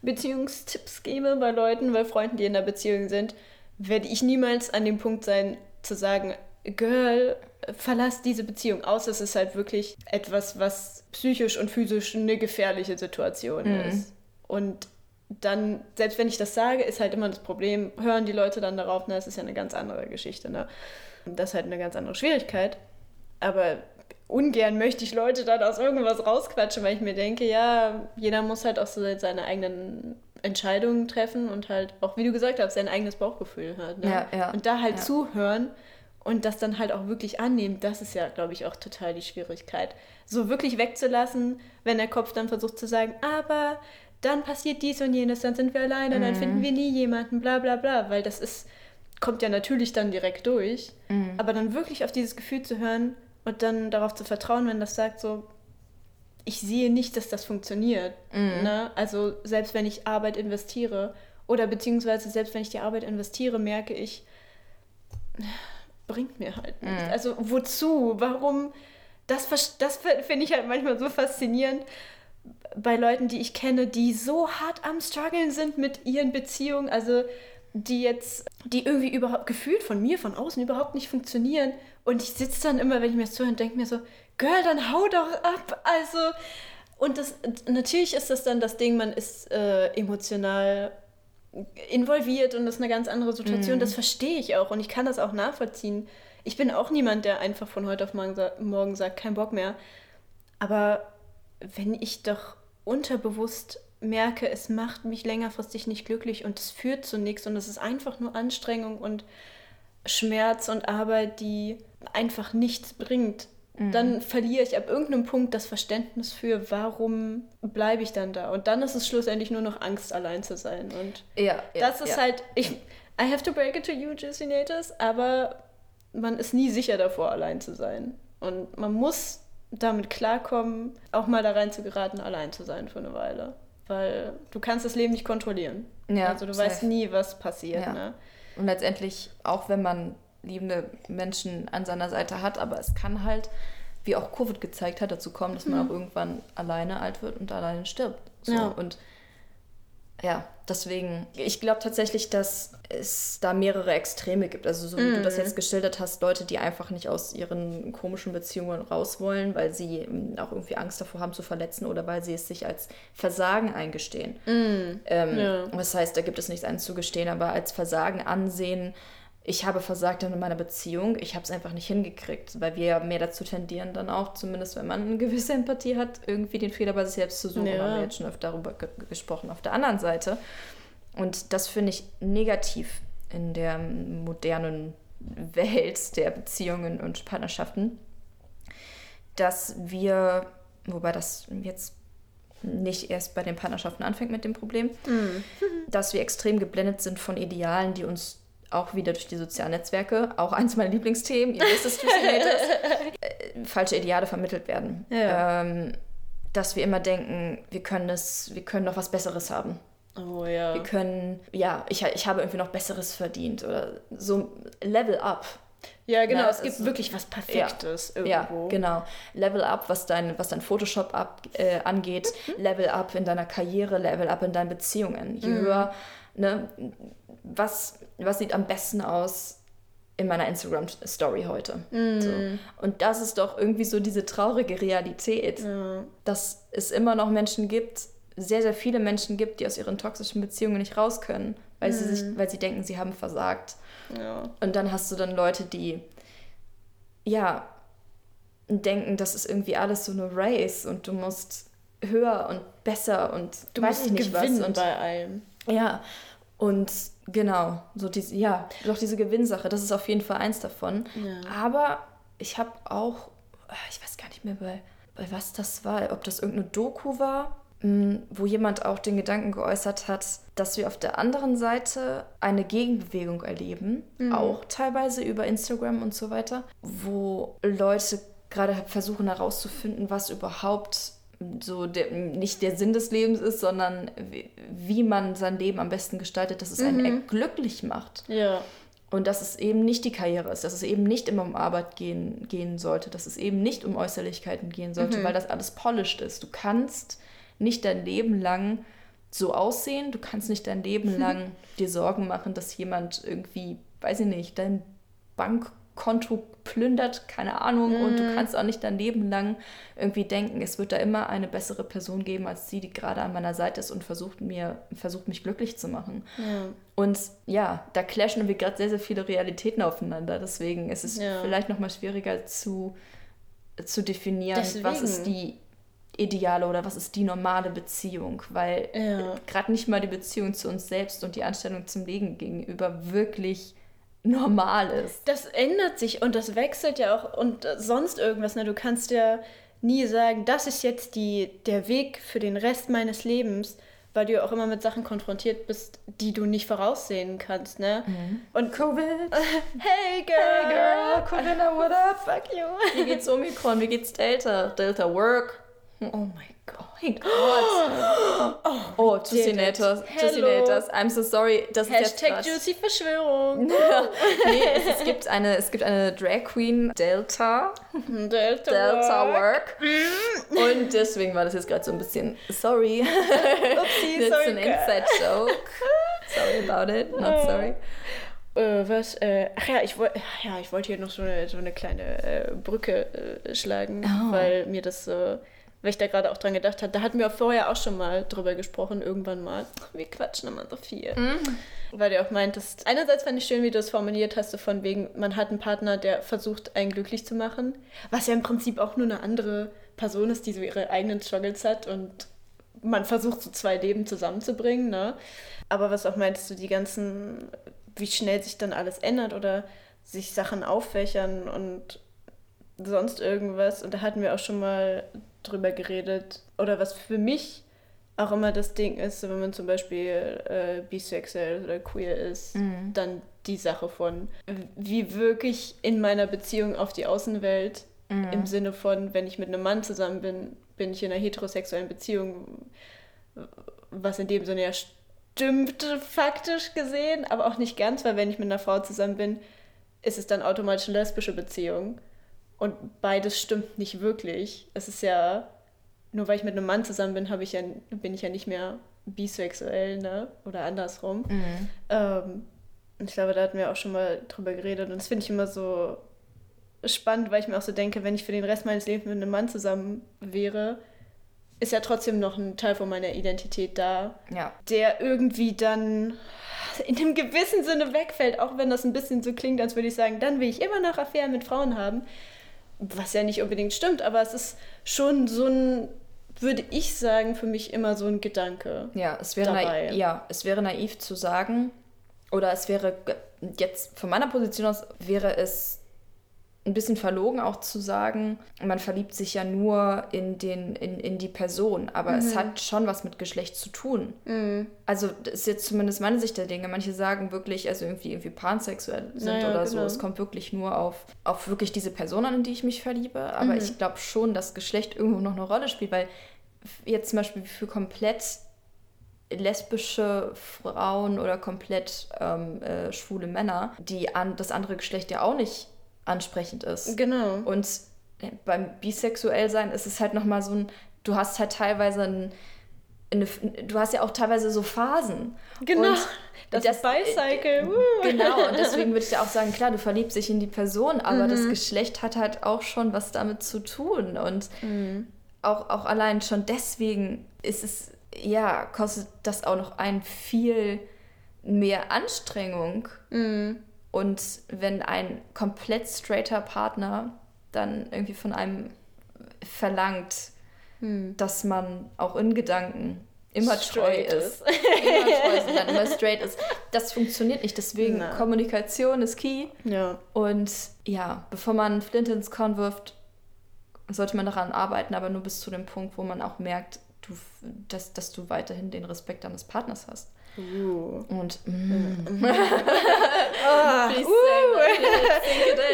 Beziehungstipps gebe bei Leuten, bei Freunden, die in einer Beziehung sind, werde ich niemals an dem Punkt sein, zu sagen, Girl, verlass diese Beziehung. Außer es ist halt wirklich etwas, was psychisch und physisch eine gefährliche Situation ist. Und dann, selbst wenn ich das sage, ist halt immer das Problem, hören die Leute dann darauf, na, das ist ja eine ganz andere Geschichte, ne? Und das ist halt eine ganz andere Schwierigkeit. Aber ungern möchte ich Leute dann aus irgendwas rausquatschen, weil ich mir denke, ja, jeder muss halt auch so seine eigenen Entscheidungen treffen und halt auch, wie du gesagt hast, sein eigenes Bauchgefühl hat. Ne? Ja, ja, und da halt ja. zuhören und das dann halt auch wirklich annehmen, das ist ja, glaube ich, auch total die Schwierigkeit. So wirklich wegzulassen, wenn der Kopf dann versucht zu sagen, aber dann passiert dies und jenes, dann sind wir alleine, dann finden wir nie jemanden, bla bla bla, weil das ist, kommt ja natürlich dann direkt durch. Aber dann wirklich auf dieses Gefühl zu hören und dann darauf zu vertrauen, wenn das sagt, so, ich sehe nicht, dass das funktioniert. Ne? Also selbst wenn ich Arbeit investiere oder beziehungsweise selbst wenn ich die Arbeit investiere, merke ich, bringt mir halt nichts. Also wozu? Warum? Das, das finde ich halt manchmal so faszinierend bei Leuten, die ich kenne, die so hart am struggeln sind mit ihren Beziehungen, also die jetzt, die irgendwie überhaupt gefühlt von mir, von außen überhaupt nicht funktionieren. Und ich sitze dann immer, wenn ich mir das zuhöre, und denke mir so, Girl, dann hau doch ab. Also, und das natürlich ist das dann das Ding, man ist äh, emotional involviert und das ist eine ganz andere Situation. Das verstehe ich auch und ich kann das auch nachvollziehen. Ich bin auch niemand, der einfach von heute auf morgen sagt, kein Bock mehr. Aber wenn ich doch unterbewusst merke, es macht mich längerfristig nicht glücklich und es führt zu nichts und es ist einfach nur Anstrengung und Schmerz und Arbeit, die einfach nichts bringt, dann verliere ich ab irgendeinem Punkt das Verständnis für, warum bleibe ich dann da. Und dann ist es schlussendlich nur noch Angst, allein zu sein. Und Ja, ja, das ist ja. halt, ich, I have to break it to you, Nators, aber man ist nie sicher davor, allein zu sein. Und man muss damit klarkommen, auch mal da rein zu geraten, allein zu sein für eine Weile. Weil du kannst das Leben nicht kontrollieren. Ja, also du safe. weißt nie, was passiert. Ja. Ne? Und letztendlich, auch wenn man liebende Menschen an seiner Seite hat, aber es kann halt, wie auch Covid gezeigt hat, dazu kommen, dass man auch irgendwann alleine alt wird und alleine stirbt. So. Ja. Und ja, deswegen, ich glaube tatsächlich, dass es da mehrere Extreme gibt. Also so wie du das jetzt geschildert hast, Leute, die einfach nicht aus ihren komischen Beziehungen raus wollen, weil sie ähm, auch irgendwie Angst davor haben zu verletzen oder weil sie es sich als Versagen eingestehen. Ähm, Ja. Das heißt, da gibt es nichts einzugestehen, aber als Versagen ansehen, ich habe versagt in meiner Beziehung, ich habe es einfach nicht hingekriegt, weil wir ja mehr dazu tendieren, dann auch, zumindest wenn man eine gewisse Empathie hat, irgendwie den Fehler bei sich selbst zu suchen. Ja. Haben wir jetzt schon öfter darüber ge gesprochen. Auf der anderen Seite, und das finde ich negativ in der modernen Welt der Beziehungen und Partnerschaften, dass wir, wobei das jetzt nicht erst bei den Partnerschaften anfängt mit dem Problem, dass wir extrem geblendet sind von Idealen, die uns auch wieder durch die sozialen Netzwerke, auch eins meiner Lieblingsthemen, ihr wisst es, äh, falsche Ideale vermittelt werden. Ja. Ähm, dass wir immer denken, wir können es, wir können noch was Besseres haben. Oh ja. Wir können, ja, ich, ich habe irgendwie noch Besseres verdient oder so Level up. Ja, genau. Na, es gibt wirklich was Perfektes irgendwo. Ja, genau. Level up, was dein, was dein Photoshop ab, äh, angeht. Level up in deiner Karriere, Level up in deinen Beziehungen. Je höher, ne, was, was sieht am besten aus in meiner Instagram-Story heute? So. Und das ist doch irgendwie so diese traurige Realität, Ja. dass es immer noch Menschen gibt, sehr, sehr viele Menschen gibt, die aus ihren toxischen Beziehungen nicht raus können, weil, sie, sich, weil sie denken, sie haben versagt. ja. Und dann hast du dann Leute, die ja denken, das ist irgendwie alles so eine Race und du musst höher und besser und Du weiß musst ich nicht gewinnen was. Und, bei allem. Ja, und genau, so diese, ja, doch diese Gewinnsache, das ist auf jeden Fall eins davon. Ja. Aber ich habe auch, ah, ich weiß gar nicht mehr, bei, bei was das war, ob das irgendeine Doku war, mh, wo jemand auch den Gedanken geäußert hat, dass wir auf der anderen Seite eine Gegenbewegung erleben, auch teilweise über Instagram und so weiter, wo Leute gerade versuchen herauszufinden, was überhaupt so der, nicht der Sinn des Lebens ist, sondern wie, wie man sein Leben am besten gestaltet, dass es einen glücklich macht. Ja. Und dass es eben nicht die Karriere ist, dass es eben nicht immer um Arbeit gehen, gehen sollte, dass es eben nicht um Äußerlichkeiten gehen sollte, weil das alles polished ist. Du kannst nicht dein Leben lang so aussehen, du kannst nicht dein Leben lang dir Sorgen machen, dass jemand irgendwie, weiß ich nicht, dein Bankkonto plündert, keine Ahnung, und du kannst auch nicht dein Leben lang irgendwie denken, es wird da immer eine bessere Person geben als die, die gerade an meiner Seite ist und versucht mir, versucht mich glücklich zu machen. Ja. Und ja, da clashen wir gerade sehr, sehr viele Realitäten aufeinander. Deswegen ist es Ja. vielleicht nochmal schwieriger zu zu definieren, was ist Deswegen. die ideale oder was ist die normale Beziehung, weil Ja. gerade nicht mal die Beziehung zu uns selbst und die Anstellung zum Leben gegenüber wirklich normal ist. Das ändert sich und das wechselt ja auch und äh, sonst irgendwas. Ne? Du kannst ja nie sagen, das ist jetzt die, der Weg für den Rest meines Lebens, weil du ja auch immer mit Sachen konfrontiert bist, die du nicht voraussehen kannst. Ne? Und Covid, hey girl, hey girl, Corinna, what up? fuck you. Wie geht's Omikron? Wie geht's Delta? Delta Work? Oh mein Gott. Mein Gott. Oh. Hello. Justinators. I'm so sorry. Das ist jetzt Hashtag krass. Juicy Verschwörung. nee, es, es, gibt eine, es gibt eine Drag Queen Delta. Delta, Delta Work. Work. Und deswegen war das jetzt gerade so ein bisschen sorry. Upsi, It's sorry, an inside joke. Sorry about it. Not sorry. Äh, was? Äh, ach ja, ich wollte ja, ich wollte hier noch so eine, so eine kleine äh, Brücke äh, schlagen, Oh. weil mir das so, weil ich da gerade auch dran gedacht habe. Da hatten wir vorher auch schon mal drüber gesprochen, irgendwann mal. Wir quatschen immer so viel. Weil du auch meintest, einerseits fand ich schön, wie du es formuliert hast, so von wegen, man hat einen Partner, der versucht, einen glücklich zu machen, was ja im Prinzip auch nur eine andere Person ist, die so ihre eigenen Struggles hat und man versucht, so zwei Leben zusammenzubringen, ne? Aber was auch meintest du, die ganzen, wie schnell sich dann alles ändert oder sich Sachen auffächern und sonst irgendwas. Und da hatten wir auch schon mal drüber geredet. Oder was für mich auch immer das Ding ist, wenn man zum Beispiel äh, bisexuell oder queer ist, dann die Sache von, wie wirklich in meiner Beziehung auf die Außenwelt, im Sinne von, wenn ich mit einem Mann zusammen bin, bin ich in einer heterosexuellen Beziehung, was in dem Sinne ja stimmt faktisch gesehen, aber auch nicht ganz, weil wenn ich mit einer Frau zusammen bin, ist es dann automatisch eine lesbische Beziehung. Und beides stimmt nicht wirklich. Es ist ja, nur weil ich mit einem Mann zusammen bin, ich ja, bin ich ja nicht mehr bisexuell, ne? Oder andersrum. Ähm, und ich glaube, da hatten wir auch schon mal drüber geredet. Und das finde ich immer so spannend, weil ich mir auch so denke, wenn ich für den Rest meines Lebens mit einem Mann zusammen wäre, ist ja trotzdem noch ein Teil von meiner Identität da, Ja. der irgendwie dann in einem gewissen Sinne wegfällt, auch wenn das ein bisschen so klingt, als würde ich sagen, dann will ich immer noch Affären mit Frauen haben. Was ja nicht unbedingt stimmt, aber es ist schon so ein, würde ich sagen, für mich immer so ein Gedanke. Ja, es wäre, dabei. naiv, ja, es wäre naiv zu sagen, oder es wäre jetzt von meiner Position aus, wäre es ein bisschen verlogen auch zu sagen, man verliebt sich ja nur in, den, in, in die Person, aber es hat schon was mit Geschlecht zu tun. Also das ist jetzt zumindest meine Sicht der Dinge. Manche sagen wirklich, also irgendwie, irgendwie pansexuell sind Naja, oder so. genau. Es kommt wirklich nur auf, auf wirklich diese Person an, in die ich mich verliebe. Aber ich glaube schon, dass Geschlecht irgendwo noch eine Rolle spielt, weil jetzt zum Beispiel für komplett lesbische Frauen oder komplett ähm, äh, schwule Männer, die an das andere Geschlecht ja auch nicht ansprechend ist. Genau. Und äh, beim bisexuell sein ist es halt nochmal so ein, du hast halt teilweise ein, eine, du hast ja auch teilweise so Phasen. Genau. Und das, das- ist Bicycle. Woo. Genau, und deswegen würde ich ja auch sagen, klar, du verliebst dich in die Person, aber Mhm. das Geschlecht hat halt auch schon was damit zu tun. Und Mhm. auch, auch allein schon deswegen ist es, ja, kostet das auch noch ein viel mehr Anstrengung. Mhm. Und wenn ein komplett straighter Partner dann irgendwie von einem verlangt, Hm. dass man auch in Gedanken immer treu Straight ist. immer treu sein, immer straight ist. Das funktioniert nicht. Deswegen Na. Kommunikation ist key. Ja. Und ja, bevor man Flint ins Korn wirft, sollte man daran arbeiten, aber nur bis zu dem Punkt, wo man auch merkt, du, dass, dass du weiterhin den Respekt deines Partners hast. Uh. Und mm, Ah, uh.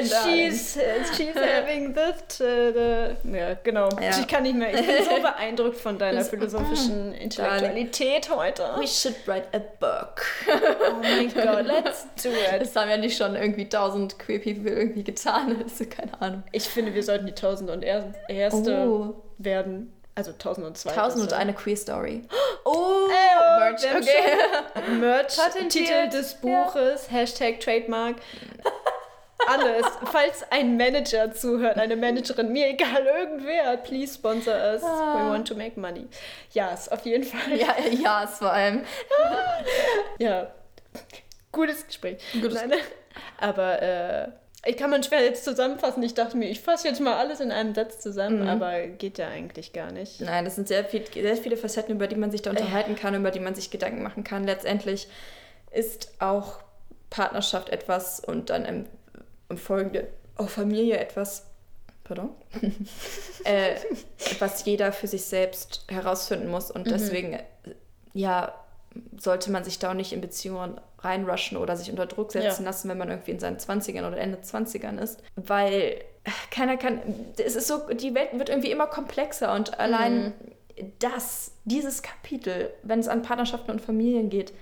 in. She's, she's having that. Uh, the, ja, genau. Ja. Ich kann nicht mehr. Ich bin so beeindruckt von deiner philosophischen Intellektualität heute. we should write a book. Oh mein Gott, let's do it. Das haben ja nicht schon irgendwie tausend queer people irgendwie getan. Ist keine Ahnung. Ich finde, wir sollten die Tausend und er Erste Oh. werden. Also Tausend und Zwei. Tausend und eine queer Story. Oh, Merch, wir haben okay. Merch. Titel des Buches, Hashtag Trademark. Alles. Falls ein Manager zuhört, eine Managerin, mir egal, irgendwer, please sponsor us. We want to make money. Ja, ist auf jeden Fall. Ja, ja, es vor allem. Ja. Gutes Gespräch. Gutes Nein, aber äh, Ich kann man schwer jetzt zusammenfassen. Ich dachte mir, ich fasse jetzt mal alles in einem Satz zusammen, Mhm. aber geht ja eigentlich gar nicht. Nein, das sind sehr, viel, sehr viele Facetten, über die man sich da unterhalten kann, über die man sich Gedanken machen kann. Letztendlich ist auch Partnerschaft etwas und dann im, im Folgenden auch Familie etwas, pardon, äh, was jeder für sich selbst herausfinden muss. Und deswegen, äh, ja, sollte man sich da auch nicht in Beziehungen reinrushen oder sich unter Druck setzen Ja. lassen, wenn man irgendwie in seinen 20ern oder Ende 20ern ist. Weil äh, keiner kann, es ist so, die Welt wird irgendwie immer komplexer und allein das, dieses Kapitel, wenn es an Partnerschaften und Familien geht,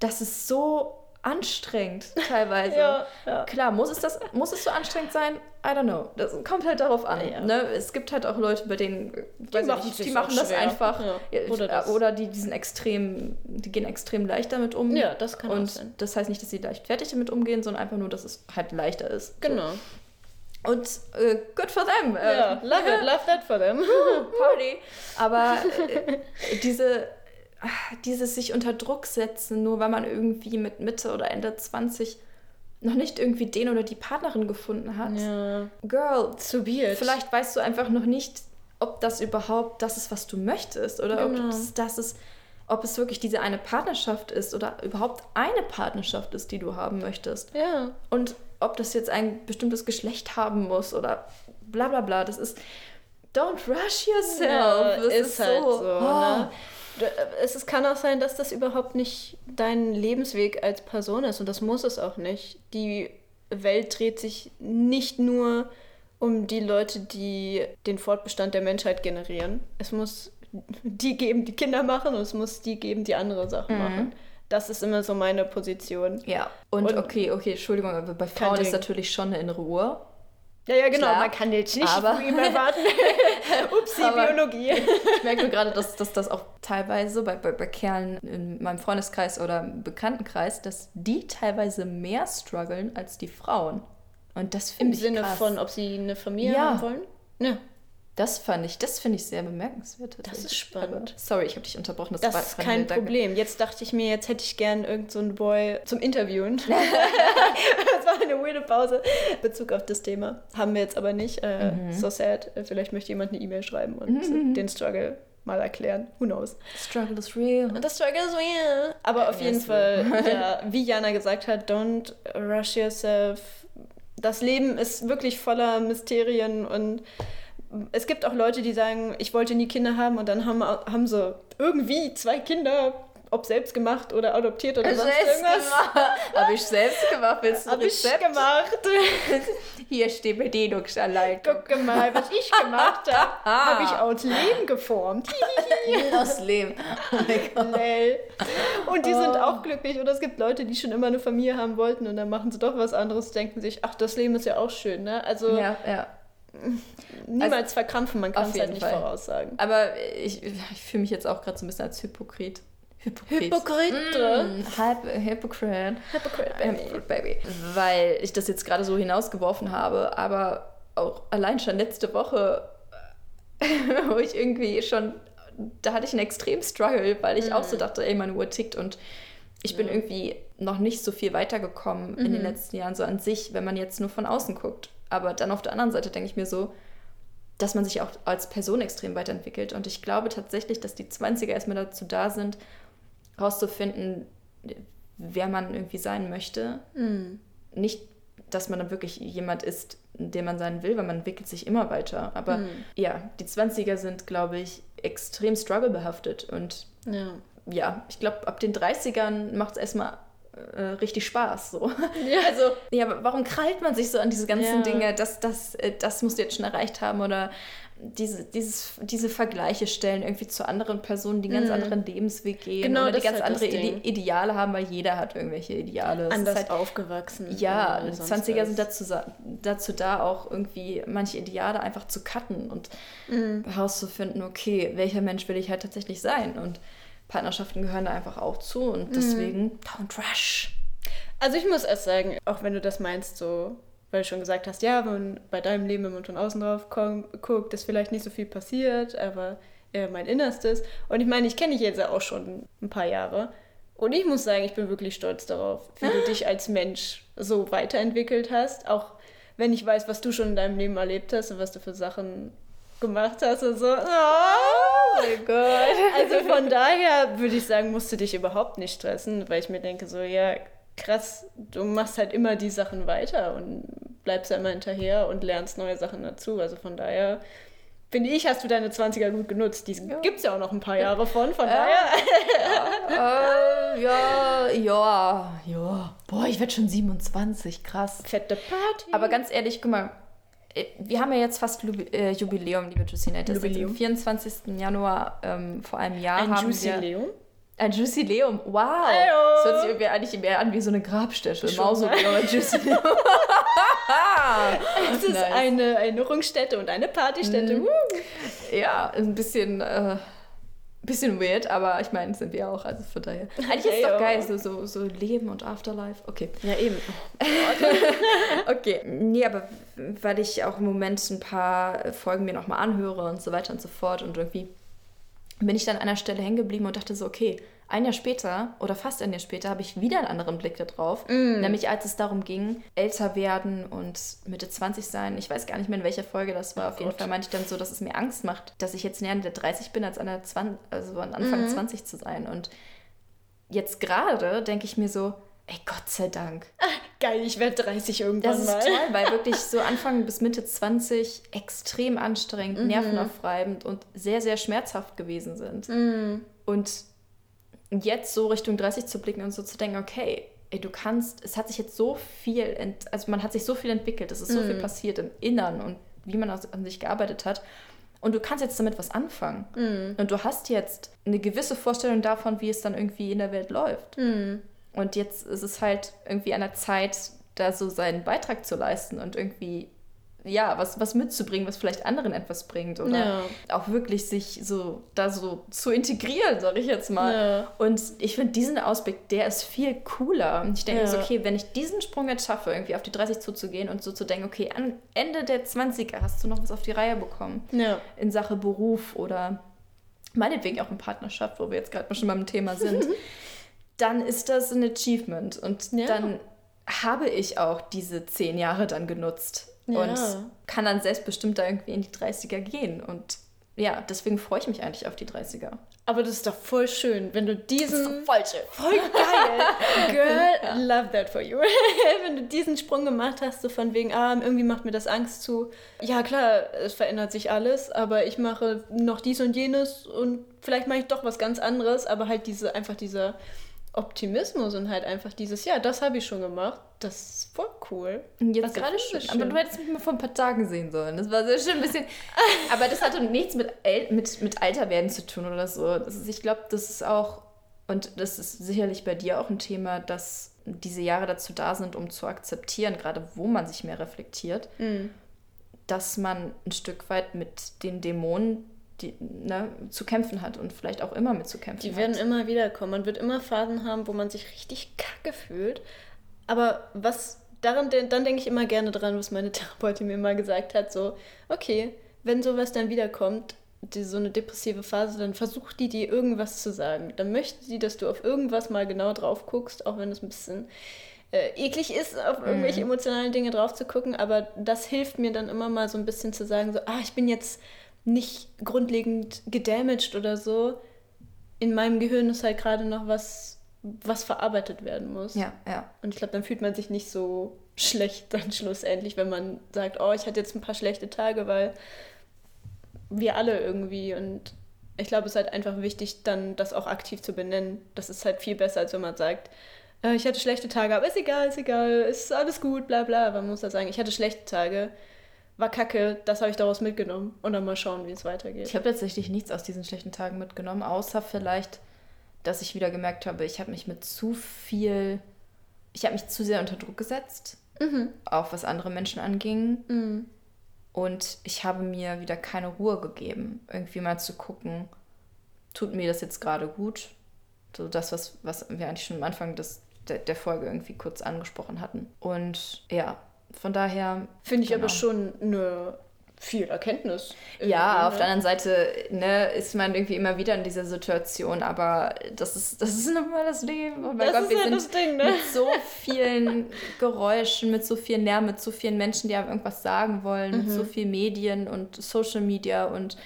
das ist so anstrengend teilweise. Ja, ja. Klar, muss es, das, muss es so anstrengend sein? I don't know. Das kommt halt darauf an. Ja. Ne? Es gibt halt auch Leute, bei denen die machen nicht, die machen das schwer. einfach. Oder das. oder die, die sind extrem, die gehen extrem leicht damit um. Ja, das kann Und sein. das heißt nicht, dass sie leichtfertig damit umgehen, sondern einfach nur, dass es halt leichter ist. Genau. So. Und äh, good for them. Äh, Ja, love it, love that for them. Party. Aber äh, diese, dieses sich unter Druck setzen, nur weil man irgendwie mit Mitte oder Ende 20 noch nicht irgendwie den oder die Partnerin gefunden hat. Ja. Girl, So be it. vielleicht weißt du einfach noch nicht, ob das überhaupt das ist, was du möchtest. Oder Genau. ob es das ist, ob es wirklich diese eine Partnerschaft ist oder überhaupt eine Partnerschaft ist, die du haben möchtest. Ja. Und ob das jetzt ein bestimmtes Geschlecht haben muss oder bla bla bla. Das ist. Don't rush yourself. Ja, das ist, halt so. oh. Ne? Du- Es kann auch sein, dass das überhaupt nicht dein Lebensweg als Person ist und das muss es auch nicht. Die Welt dreht sich nicht nur um die Leute, die den Fortbestand der Menschheit generieren. Es muss die geben, die Kinder machen und es muss die geben, die andere Sachen machen. Das ist immer so meine Position. Ja. Und, Und- okay, okay, Entschuldigung, aber bei Frauen ist natürlich schon eine innere Uhr. Ja, ja, genau. Klar, Man kann jetzt nicht aber- von ihm erwarten. Upsi, Aber- Biologie. Ich merke nur gerade, dass, dass das auch teilweise bei, bei, bei Kerlen in meinem Freundeskreis oder im Bekanntenkreis, dass die teilweise mehr strugglen als die Frauen. Und das Im finde ich Sinne krass. von, ob sie eine Familie Ja. haben wollen? Ja. Das fand ich, das finde ich sehr bemerkenswert. tatsächlich. ist spannend. Aber, sorry, ich habe dich unterbrochen. Das war ist kein. Problem. Jetzt dachte ich mir, jetzt hätte ich gern irgend so einen Boy zum Interviewen. das war eine weirde Pause. in Bezug auf das Thema. Haben wir jetzt aber nicht. Äh, Mhm. So sad. Äh, Vielleicht möchte jemand eine E-Mail schreiben und den Struggle mal erklären. Who knows? Struggle is real. Das Struggle ist real. Aber auf Ja, jeden ist Fall, ja, wie Jana gesagt hat, don't rush yourself. Das Leben ist wirklich voller Mysterien und es gibt auch Leute, die sagen, ich wollte nie Kinder haben und dann haben, haben sie irgendwie zwei Kinder, ob selbst gemacht oder adoptiert oder sonst Selbst irgendwas. gemacht. Habe ich selbst gemacht. Willst du ein Hab ich gemacht. Hier steht Bedienungsanleitung. Guck mal, was ich gemacht habe, habe ich aus Lehm geformt. Das Leben. Oh. Und die sind Oh. auch glücklich. Oder es gibt Leute, die schon immer eine Familie haben wollten und dann machen sie doch was anderes, denken sich, ach, das Leben ist ja auch schön, ne? Also Ja, ja. Niemals verkrampfen, man kann es halt nicht Fall. voraussagen. Aber ich, ich fühle mich jetzt auch gerade so ein bisschen als Hypokrit. Hypokrit. Hypokrite. Mm, halb Hypocrite. Hypocrite, Hypocrite, Baby. Weil ich das jetzt gerade so hinausgeworfen habe, aber auch allein schon letzte Woche, wo ich irgendwie schon, da hatte ich einen extremen Struggle, weil ich auch so dachte, ey, meine Uhr tickt und ich bin irgendwie noch nicht so viel weitergekommen in den letzten Jahren, so an sich, wenn man jetzt nur von außen guckt. Aber dann auf der anderen Seite denke ich mir so, dass man sich auch als Person extrem weiterentwickelt. Und ich glaube tatsächlich, dass die 20er erstmal dazu da sind, rauszufinden, wer man irgendwie sein möchte. Nicht, dass man dann wirklich jemand ist, der man sein will, weil man entwickelt sich immer weiter. Aber ja, die 20er sind, glaube ich, extrem strugglebehaftet. Und Ja. ja, ich glaube, ab den 30ern macht es erstmal äh, richtig Spaß. So. Ja. Also, ja, aber warum krallt man sich so an diese ganzen Ja. Dinge, das, das, äh, das musst du jetzt schon erreicht haben oder diese, dieses, diese Vergleiche stellen irgendwie zu anderen Personen, die einen ganz anderen Lebensweg gehen Mhm. Genau, oder die ganz halt andere Ide. Ideale haben, weil jeder hat irgendwelche Ideale. Anders halt, aufgewachsen. ja, und die sonst 20er was. sind dazu, dazu da, auch irgendwie manche Ideale einfach zu cutten und Mhm. herauszufinden, okay, welcher Mensch will ich halt tatsächlich sein? Und Partnerschaften gehören da einfach auch zu Mhm. und deswegen don't rush. Also ich muss erst sagen, auch wenn du das meinst, so, weil du schon gesagt hast, ja, wenn man bei deinem Leben, wenn man von außen drauf guckt, ist vielleicht nicht so viel passiert, aber eher mein Innerstes. Und ich meine, ich kenne dich jetzt ja auch schon ein paar Jahre. Und ich muss sagen, ich bin wirklich stolz darauf, wie du dich als Mensch so weiterentwickelt hast. Auch wenn ich weiß, was du schon in deinem Leben erlebt hast und was du für Sachen gemacht hast und so. Oh mein Gott. Also von daher würde ich sagen, musst du dich überhaupt nicht stressen, weil ich mir denke, so, ja, krass, du machst halt immer die Sachen weiter und bleibst ja immer hinterher und lernst neue Sachen dazu. Also von daher finde ich, hast du deine 20er gut genutzt. Die ja. gibt es ja auch noch ein paar Jahre von, von ja. daher. äh, ja, ja, ja. Boah, ich werde schon 27, krass. Fette Party. Aber ganz ehrlich, guck mal, äh, wir haben ja jetzt fast äh, Jubiläum, liebe Jusine. Das Jubiläum. ist am 24. Januar ähm, vor einem Jahr. Ein haben Jubiläum? Ein Jubiläum, wow. Hallo. Das hört sich irgendwie eigentlich mehr an wie so eine Grabstätte. Mausoleum, ein Jubiläum. es ist nice. eine Erinnerungsstätte und eine Partystätte. Mhm. Ja, ein bisschen, äh, bisschen weird, aber ich meine, sind wir auch. Also von daher. Eigentlich ist es doch geil, so, so, so Leben und Afterlife. Okay. Ja, eben. okay. Nee, aber weil ich auch im Moment ein paar Folgen mir nochmal anhöre und so weiter und so fort und irgendwie bin ich dann an einer Stelle hängen geblieben und dachte so, okay, ein Jahr später oder fast ein Jahr später habe ich wieder einen anderen Blick darauf. Mm. Nämlich als es darum ging, älter werden und Mitte 20 sein. Ich weiß gar nicht mehr, in welcher Folge das war. Oh Auf jeden Fall meinte ich dann so, dass es mir Angst macht, dass ich jetzt näher an der 30 bin, als an der 20, also an Anfang mm. 20 zu sein. Und jetzt gerade denke ich mir so, ey, Gott sei Dank. geil, ich werde 30 irgendwann mal. Das ist toll, weil wirklich so Anfang bis Mitte 20 extrem anstrengend, mhm. nervenaufreibend und sehr, sehr schmerzhaft gewesen sind. Mhm. Und jetzt so Richtung 30 zu blicken und so zu denken, okay, ey, du kannst, es hat sich jetzt so viel, also man hat sich so viel entwickelt, es ist so mhm. viel passiert im Innern und wie man an sich gearbeitet hat. Und du kannst jetzt damit was anfangen. Mhm. Und du hast jetzt eine gewisse Vorstellung davon, wie es dann irgendwie in der Welt läuft. Mhm. Und jetzt ist es halt irgendwie an der Zeit, da so seinen Beitrag zu leisten und irgendwie, ja, was, was mitzubringen, was vielleicht anderen etwas bringt. Oder ja. auch wirklich sich so da so zu integrieren, sag ich jetzt mal. Ja. Und ich finde diesen Ausblick, der ist viel cooler. Und ich denke Ja. so, okay, wenn ich diesen Sprung jetzt schaffe, irgendwie auf die 30 zuzugehen und so zu denken, okay, am Ende der 20er hast du noch was auf die Reihe bekommen in Sache Beruf oder meinetwegen auch in Partnerschaft, wo wir jetzt gerade schon beim Thema sind, dann ist das ein Achievement. Und dann habe ich auch diese zehn Jahre dann genutzt Ja. und kann dann selbstbestimmt da irgendwie in die 30er gehen. Und ja, deswegen freue ich mich eigentlich auf die 30er. Aber das ist doch voll schön, wenn du diesen. voll schön. Voll geil. Girl, love that for you. Wenn du diesen Sprung gemacht hast, so von wegen, ah, irgendwie macht mir das Angst zu. Ja, klar, es verändert sich alles, aber ich mache noch dies und jenes und vielleicht mache ich doch was ganz anderes, aber halt diese, einfach dieser Optimismus und halt einfach dieses, ja, das habe ich schon gemacht. Das ist voll cool. Jetzt gerade du schön. Aber schön? du hättest mich mal vor ein paar Tagen sehen sollen. Das war sehr schön ein bisschen. Aber das hatte nichts mit, El mit, mit Alterwerden zu tun oder so. Ist, ich glaube, das ist auch, und das ist sicherlich bei dir auch ein Thema, dass diese Jahre dazu da sind, um zu akzeptieren, gerade wo man sich mehr reflektiert, Mhm. dass man ein Stück weit mit den Dämonen die, ne, zu kämpfen hat und vielleicht auch immer mit zu kämpfen Die hat. werden immer wieder kommen. Man wird immer Phasen haben, wo man sich richtig kacke fühlt. Aber was daran, dann denke ich immer gerne dran, was meine Therapeutin mir mal gesagt hat: so, okay, wenn sowas dann wiederkommt, die, so eine depressive Phase, dann versucht die dir irgendwas zu sagen. Dann möchte sie, dass du auf irgendwas mal genau drauf guckst, auch wenn es ein bisschen äh, eklig ist, auf irgendwelche emotionalen Dinge drauf zu gucken. Aber das hilft mir dann immer mal so ein bisschen zu sagen: so, ah, ich bin jetzt nicht grundlegend gedamaged oder so. In meinem Gehirn ist halt gerade noch was, was verarbeitet werden muss. Ja, ja. Und ich glaube, dann fühlt man sich nicht so schlecht dann schlussendlich, wenn man sagt, oh, ich hatte jetzt ein paar schlechte Tage, weil wir alle irgendwie und ich glaube, es ist halt einfach wichtig, dann das auch aktiv zu benennen. Das ist halt viel besser, als wenn man sagt, äh, ich hatte schlechte Tage, aber ist egal, ist egal, ist alles gut, bla bla. Man muss da sagen, ich hatte schlechte Tage, war kacke, das habe ich daraus mitgenommen und dann mal schauen, wie es weitergeht. Ich habe tatsächlich nichts aus diesen schlechten Tagen mitgenommen, außer vielleicht, dass ich wieder gemerkt habe, ich habe mich mit zu viel, ich habe mich zu sehr unter Druck gesetzt, Mhm. auch was andere Menschen anging. Mhm. Und ich habe mir wieder keine Ruhe gegeben, irgendwie mal zu gucken, tut mir das jetzt gerade gut? So das, was, was wir eigentlich schon am Anfang des, der, der Folge irgendwie kurz angesprochen hatten. Und ja, von daher. Finde ich genau. aber schon eine viel Erkenntnis. Ja, auf irgendwie, der anderen Seite ne, ist man irgendwie immer wieder in dieser Situation, aber das ist, das ist nun mal das Leben. Oh mein Das Gott, ist wir halt sind das Ding, ne? mit so vielen Geräuschen, mit so viel Lärm, mit so vielen Menschen, die einem irgendwas sagen wollen, mit Mhm. so vielen Medien und Social Media und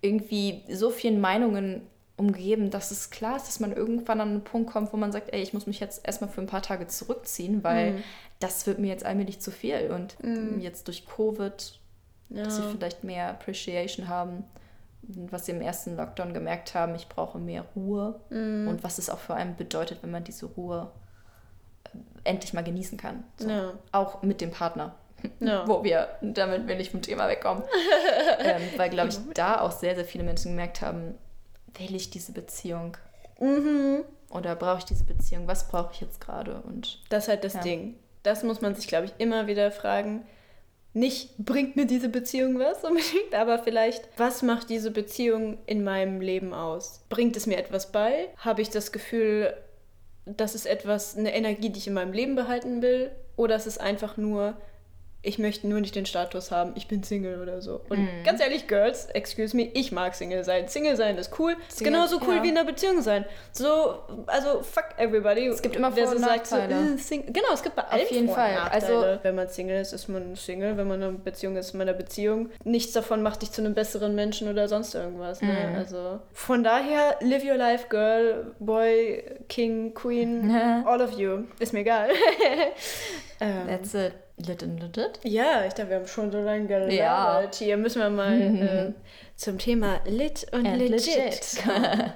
irgendwie so vielen Meinungen umgeben, dass es klar ist, dass man irgendwann an einen Punkt kommt, wo man sagt, ey, ich muss mich jetzt erstmal für ein paar Tage zurückziehen, weil Mhm. Das wird mir jetzt allmählich zu viel. Und jetzt durch Covid dass sie Ja. vielleicht mehr Appreciation haben, was sie im ersten Lockdown gemerkt haben, ich brauche mehr Ruhe Mhm. und was es auch für einen bedeutet, wenn man diese Ruhe äh, endlich mal genießen kann. So. Ja. Auch mit dem Partner. Ja. Wo wir, damit will ich vom Thema wegkommen. ähm, weil, glaube ich, da auch sehr, sehr viele Menschen gemerkt haben, will ich diese Beziehung Mhm. oder brauche ich diese Beziehung? Was brauche ich jetzt gerade? Und Das ist halt das Ja. Ding. Das muss man sich, glaube ich, immer wieder fragen. Nicht, bringt mir diese Beziehung was unbedingt, aber vielleicht, was macht diese Beziehung in meinem Leben aus? Bringt es mir etwas bei? Habe ich das Gefühl, das ist etwas, eine Energie, die ich in meinem Leben behalten will? Oder ist es einfach nur, ich möchte nur nicht den Status haben, ich bin Single oder so. Und Mhm. ganz ehrlich, Girls, excuse me, ich mag Single sein. Single sein ist cool. Ist Single- genauso cool ja. wie in einer Beziehung sein. So, also fuck everybody. Es gibt immer Vor- und sagt so, Nachteile. äh, Sing- genau, es gibt bei allem jeden Vor- und Fall. Nachteile. Also- wenn man Single ist, ist man Single. Wenn man in einer Beziehung ist, ist man in einer Beziehung. Nichts davon macht dich zu einem besseren Menschen oder sonst irgendwas. Ne? Mhm. Also von daher, live your life, girl, boy, king, queen, all of you. Ist mir egal. ähm, that's it. Lit and legit. ja, ich dachte, wir haben schon so lange gelabert. Ja. Hier müssen wir mal äh, zum Thema Lit und And legit. legit. kommen.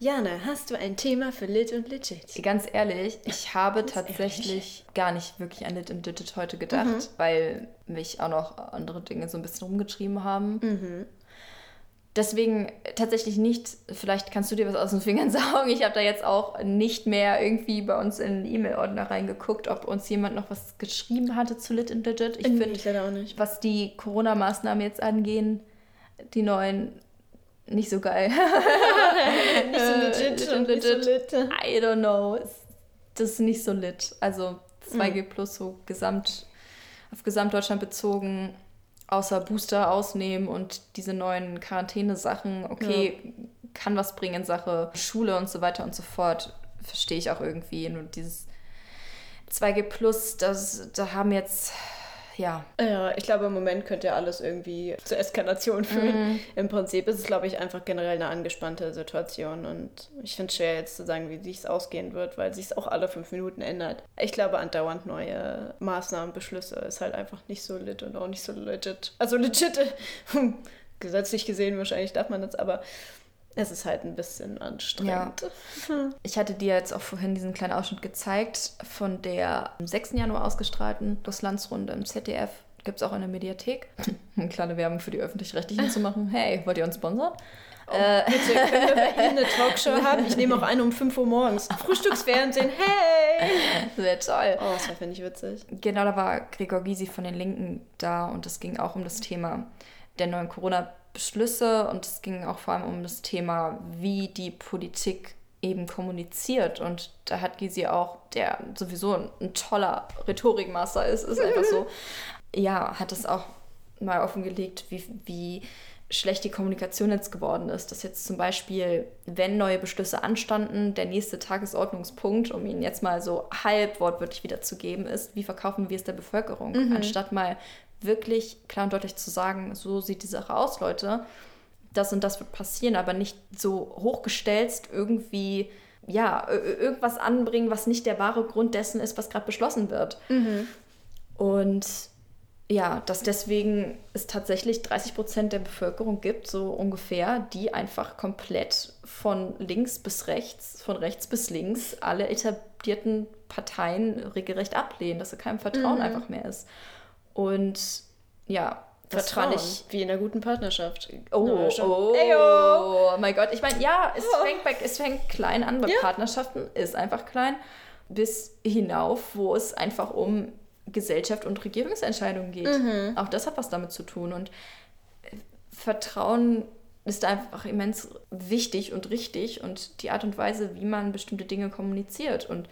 Jana, hast du ein Thema für Lit und legit? Ganz ehrlich, ich habe tatsächlich gar nicht wirklich an Lit and Digit heute gedacht, weil mich auch noch andere Dinge so ein bisschen rumgetrieben haben. Deswegen tatsächlich nicht, vielleicht kannst du dir was aus den Fingern saugen. Ich habe da jetzt auch nicht mehr irgendwie bei uns in den E-Mail-Ordner reingeguckt, ob uns jemand noch was geschrieben hatte zu Lit and Digit. Ich finde, auch nicht. was die Corona-Maßnahmen jetzt angehen, die neuen, nicht so geil. Nicht so legit Lit und and nicht so legit. lit. I don't know. Das ist nicht so lit. Also 2G Mhm. plus so gesamt, auf Gesamtdeutschland bezogen, außer Booster ausnehmen und diese neuen Quarantäne-Sachen, okay, kann was bringen in Sache Schule und so weiter und so fort. Verstehe ich auch irgendwie. Nur dieses 2G plus, das, da haben jetzt, ja, Ja, ich glaube, im Moment könnte ja alles irgendwie zur Eskalation führen. Im Prinzip ist es, glaube ich, einfach generell eine angespannte Situation und ich finde es schwer jetzt zu sagen, wie es ausgehen wird, weil sich es auch alle fünf Minuten ändert. Ich glaube, andauernd neue Maßnahmen, Beschlüsse ist halt einfach nicht so lit und auch nicht so legit. Also legit, hm, gesetzlich gesehen wahrscheinlich darf man das, aber es ist halt ein bisschen anstrengend. Ich hatte dir jetzt auch vorhin diesen kleinen Ausschnitt gezeigt von der am 6. Januar ausgestrahlten Russlandsrunde im ZDF. Gibt es auch in der Mediathek. Eine kleine Werbung für die Öffentlich-Rechtlichen zu machen. Hey, wollt ihr uns sponsern? Äh, Bitte, können wir Ihnen eine Talkshow haben? Ich nehme auch eine um 5 Uhr morgens. Frühstücksfernsehen, hey! Sehr toll. Oh, das finde ich witzig. Genau, da war Gregor Gysi von den Linken da und es ging auch um das Thema der neuen Corona-Beschlüsse und es ging auch vor allem um das Thema, wie die Politik eben kommuniziert. Und da hat Gysi auch, der sowieso ein, ein toller Rhetorikmaster ist, ist einfach so, ja, hat es auch mal offengelegt, wie, wie schlecht die Kommunikation jetzt geworden ist. Dass jetzt zum Beispiel, wenn neue Beschlüsse anstanden, der nächste Tagesordnungspunkt, um ihn jetzt mal so halb wortwörtlich wiederzugeben, ist, wie verkaufen wir es der Bevölkerung? Anstatt mal wirklich klar und deutlich zu sagen, so sieht die Sache aus, Leute, das und das wird passieren, aber nicht so hochgestelzt irgendwie, ja, irgendwas anbringen, was nicht der wahre Grund dessen ist, was gerade beschlossen wird. Und ja, dass deswegen es tatsächlich 30 Prozent der Bevölkerung gibt, so ungefähr, die einfach komplett von links bis rechts, von rechts bis links alle etablierten Parteien regelrecht ablehnen, dass da kein Vertrauen einfach mehr ist. Und ja, das Vertrauen, fand ich. wie in einer guten Partnerschaft. Oh, schon. oh, Eyo. mein Gott. Ich meine, ja, es, fängt bei, es fängt klein an bei Partnerschaften, ist einfach klein, bis hinauf, wo es einfach um Gesellschaft und Regierungsentscheidungen geht. Auch das hat was damit zu tun. Und äh, Vertrauen ist einfach immens wichtig und richtig und die Art und Weise, wie man bestimmte Dinge kommuniziert. Und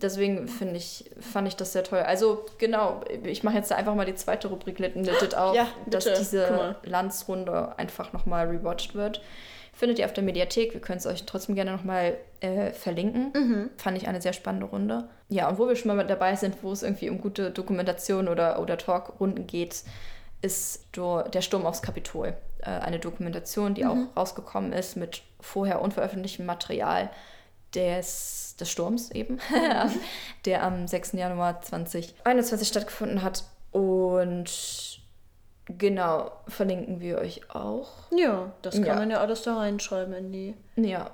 Deswegen finde ich, fand ich das sehr toll. Also genau, ich mache jetzt einfach mal die zweite Rubrik Lit Legit auf, Ja, dass diese. Landsrunde einfach nochmal rewatcht wird. Findet ihr auf der Mediathek. Wir können es euch trotzdem gerne nochmal äh, verlinken. Mhm. Fand ich eine sehr spannende Runde. Ja, und wo wir schon mal dabei sind, wo es irgendwie um gute Dokumentation oder, oder Talkrunden geht, ist der Sturm aufs Kapitol. Äh, eine Dokumentation, die Mhm. auch rausgekommen ist mit vorher unveröffentlichtem Material des, des Sturms eben, der am 6. Januar 2021 stattgefunden hat. Und genau, verlinken wir euch auch. Ja, das kann Ja. man ja alles da reinschreiben in die Ja.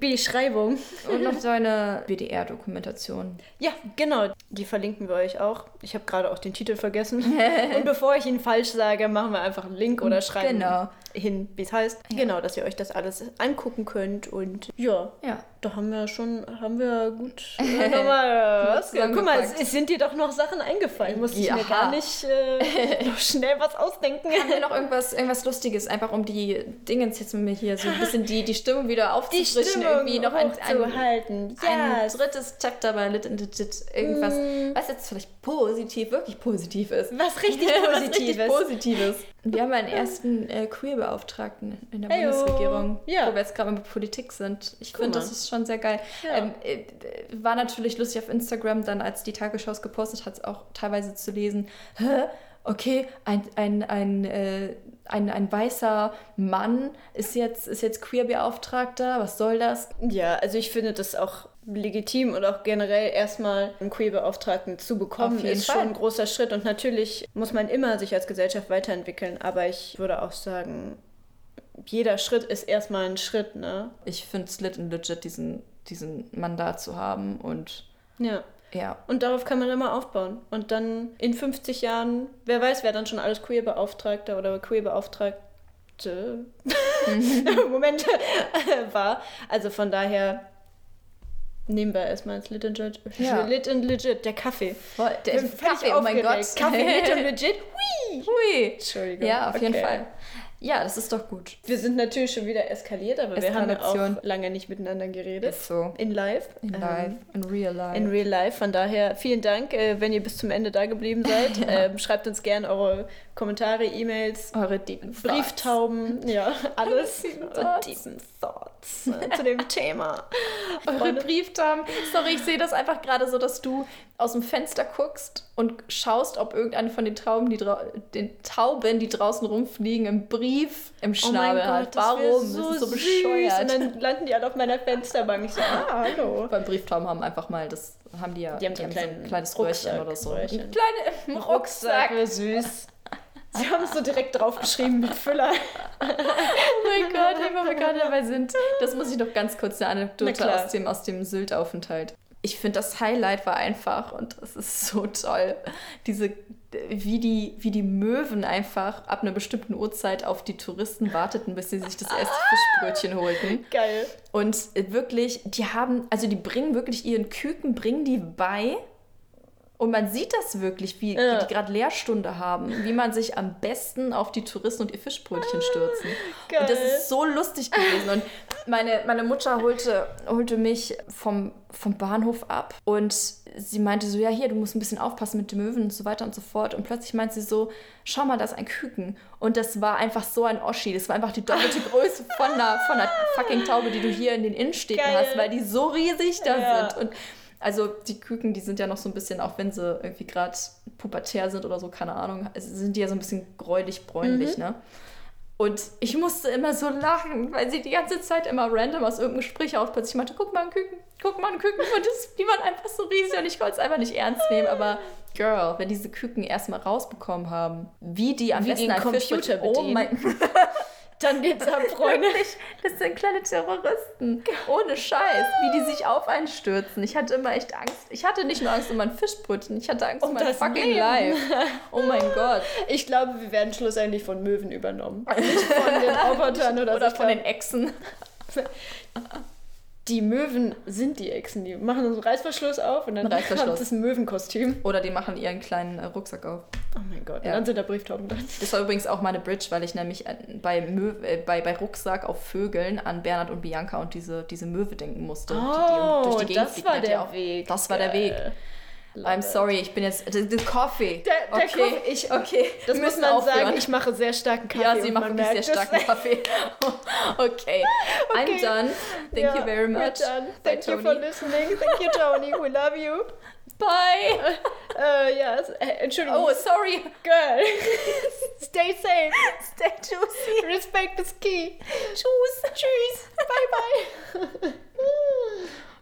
Beschreibung. Und noch so eine WDR-Dokumentation. Ja, genau. Die verlinken wir euch auch. Ich habe gerade auch den Titel vergessen. Und bevor ich ihn falsch sage, machen wir einfach einen Link oder schreiben Genau. hin, wie es heißt. Genau, dass ihr euch das alles angucken könnt. Und ja, Ja. Da haben wir schon, haben wir gut äh, nochmal was. Guck mal, zusammengepackt. es sind dir doch noch Sachen eingefallen. Musste ich mir gar nicht äh, noch schnell was ausdenken. Haben wir noch irgendwas, irgendwas Lustiges, einfach um die Dingens jetzt mit mir hier so ein bisschen die, die Stimmung wieder Die aufzufrischen. Stimmung irgendwie noch ein, ein, hochzuhalten. ein Yes. drittes Chapter bei Lit and Legit. Irgendwas, Mm. was jetzt vielleicht positiv, wirklich positiv ist. Was richtig Was richtig Positives. Wir haben einen ersten äh, Queer-Beauftragten in der Heyo. Bundesregierung, Ja. wo wir jetzt gerade mit Politik sind. Ich finde, das ist schon sehr geil. Ja. Ähm, äh, war natürlich lustig auf Instagram, dann als die Tagesschau es gepostet hat, auch teilweise zu lesen, Hä? okay, ein, ein, ein, äh, ein, ein weißer Mann ist jetzt, ist jetzt Queer-Beauftragter, was soll das? Ja, also ich finde das auch legitim und auch generell erstmal einen Queer-Beauftragten zu bekommen, ist Fall. schon ein großer Schritt. Und natürlich muss man immer sich als Gesellschaft weiterentwickeln, aber ich würde auch sagen, jeder Schritt ist erstmal ein Schritt, ne? Ich finde es lit und legit, diesen, diesen Mandat zu haben und Ja. ja, Und darauf kann man immer aufbauen. Und dann in 50 Jahren, wer weiß, wer dann schon alles Queer-Beauftragter oder Queer-Beauftragte Moment war. Also von daher nehmen wir erstmal ins Lit and Legit. Ja. Lit and Legit, der Kaffee. voll, der Bin völlig Kaffee, oh mein Gott. Kaffee lit and legit. Hui! Hui. Entschuldigung. Ja, auf jeden Okay. Fall. Ja, das ist doch gut. Wir sind natürlich schon wieder eskaliert, aber wir haben ja auch lange nicht miteinander geredet. Ist so. In live. In Ähm, live, in real life. In real life. Von daher vielen Dank, äh, wenn ihr bis zum Ende da geblieben seid. ähm, schreibt uns gerne eure Kommentare, E-Mails, Eure Deepen Brieftauben, ja, alles. Thoughts. Deepen Thoughts äh, zu dem Thema. Eure Brieftauben. Sorry, ich sehe das einfach gerade so, dass du aus dem Fenster guckst und schaust, ob irgendeine von den Tauben, die, den Tauben, die draußen rumfliegen, im Brief im Schnabel hat. Oh das wär Warum? das ist so süß. bescheuert. Und dann landen die alle auf meiner Fensterbank. Ich so, ah, hallo. Beim Brieftauben haben einfach mal das, haben die ja, Die haben so einen so ein kleines Rucksack, Röhrchen oder so. Röhrchen. Ein kleiner Rucksack. wie süß. Sie haben es so direkt draufgeschrieben mit Füller. Oh mein Gott, wo wir gerade dabei sind. Das muss ich noch ganz kurz eine Anekdote aus dem, aus dem Sylt-Aufenthalt. Ich finde, das Highlight war einfach, und das ist so toll, diese, wie die, wie die Möwen einfach ab einer bestimmten Uhrzeit auf die Touristen warteten, bis sie sich das erste Fischbrötchen holten. Geil. Und wirklich, die haben, also die bringen wirklich ihren Küken, bringen die bei. Und man sieht das wirklich, wie, Ja. wie die gerade Lehrstunde haben, wie man sich am besten auf die Touristen und ihr Fischbrötchen stürzen. Geil. Und das ist so lustig gewesen. Und meine, meine Mutter holte, holte mich vom, vom Bahnhof ab und sie meinte so, ja hier, du musst ein bisschen aufpassen mit den Möwen und so weiter und so fort. Und plötzlich meint sie so, schau mal, da ist ein Küken. Und das war einfach so ein Oschi. Das war einfach die doppelte Größe von einer, von einer fucking Taube, die du hier in den Innenstädten Geil. hast, weil die so riesig da Ja. sind. Und also die Küken, die sind ja noch so ein bisschen, auch wenn sie irgendwie gerade pubertär sind oder so, keine Ahnung, sind die ja so ein bisschen gräulich, bräunlich, ne? Und ich musste immer so lachen, weil sie die ganze Zeit immer random aus irgendeinem Gespräch auf plötzlich meinte, guck mal ein Küken, guck mal ein Küken. Und das, die waren einfach so riesig und ich wollte es einfach nicht ernst nehmen. Aber Girl, wenn diese Küken erstmal rausbekommen haben, wie die am Wie besten einen ein Computer Fischbrötchen- Oh bedienen. mein Dann geht's ab, Freunde. Das sind kleine Terroristen. Ohne Scheiß, wie die sich auf einen stürzen. Ich hatte immer echt Angst. Ich hatte nicht nur Angst um mein Fischbrötchen, ich hatte Angst um, Um mein fucking Leben. Life. Oh mein Gott. Ich glaube, wir werden schlussendlich von Möwen übernommen. Nicht von den Robotern oder, Oder so. von den Echsen. Die Möwen sind die Echsen. Die machen so einen Reißverschluss auf und dann kommt das ein Möwenkostüm. Oder die machen ihren kleinen äh, Rucksack auf. Oh mein Gott. Ja. Und dann sind da Brieftauben drin. Das war übrigens auch meine Bridge, weil ich nämlich äh, bei, Mö äh, bei, bei Rucksack auf Vögeln an Bernhard und Bianca und diese, diese Möwe denken musste. die, die durch die Oh, das war der auch- Weg. Das war der. Weg. I'm sorry, ich bin jetzt. The, Coffee. Der, der okay. Coffee. Ich, okay. Das Müssen muss man aufhören. sagen, ich mache sehr starken Kaffee. Ja, sie machen wirklich sehr starken Kaffee. okay. okay. I'm done. Thank yeah, you very much. We're done. Thank Bye, you for listening. Thank you, Tony. We love you. Bye. Uh, yes. Äh, Entschuldigung. Oh, sorry. Girl. Stay safe. Stay juicy. Respect is key. Tschüss. Tschüss. Bye bye.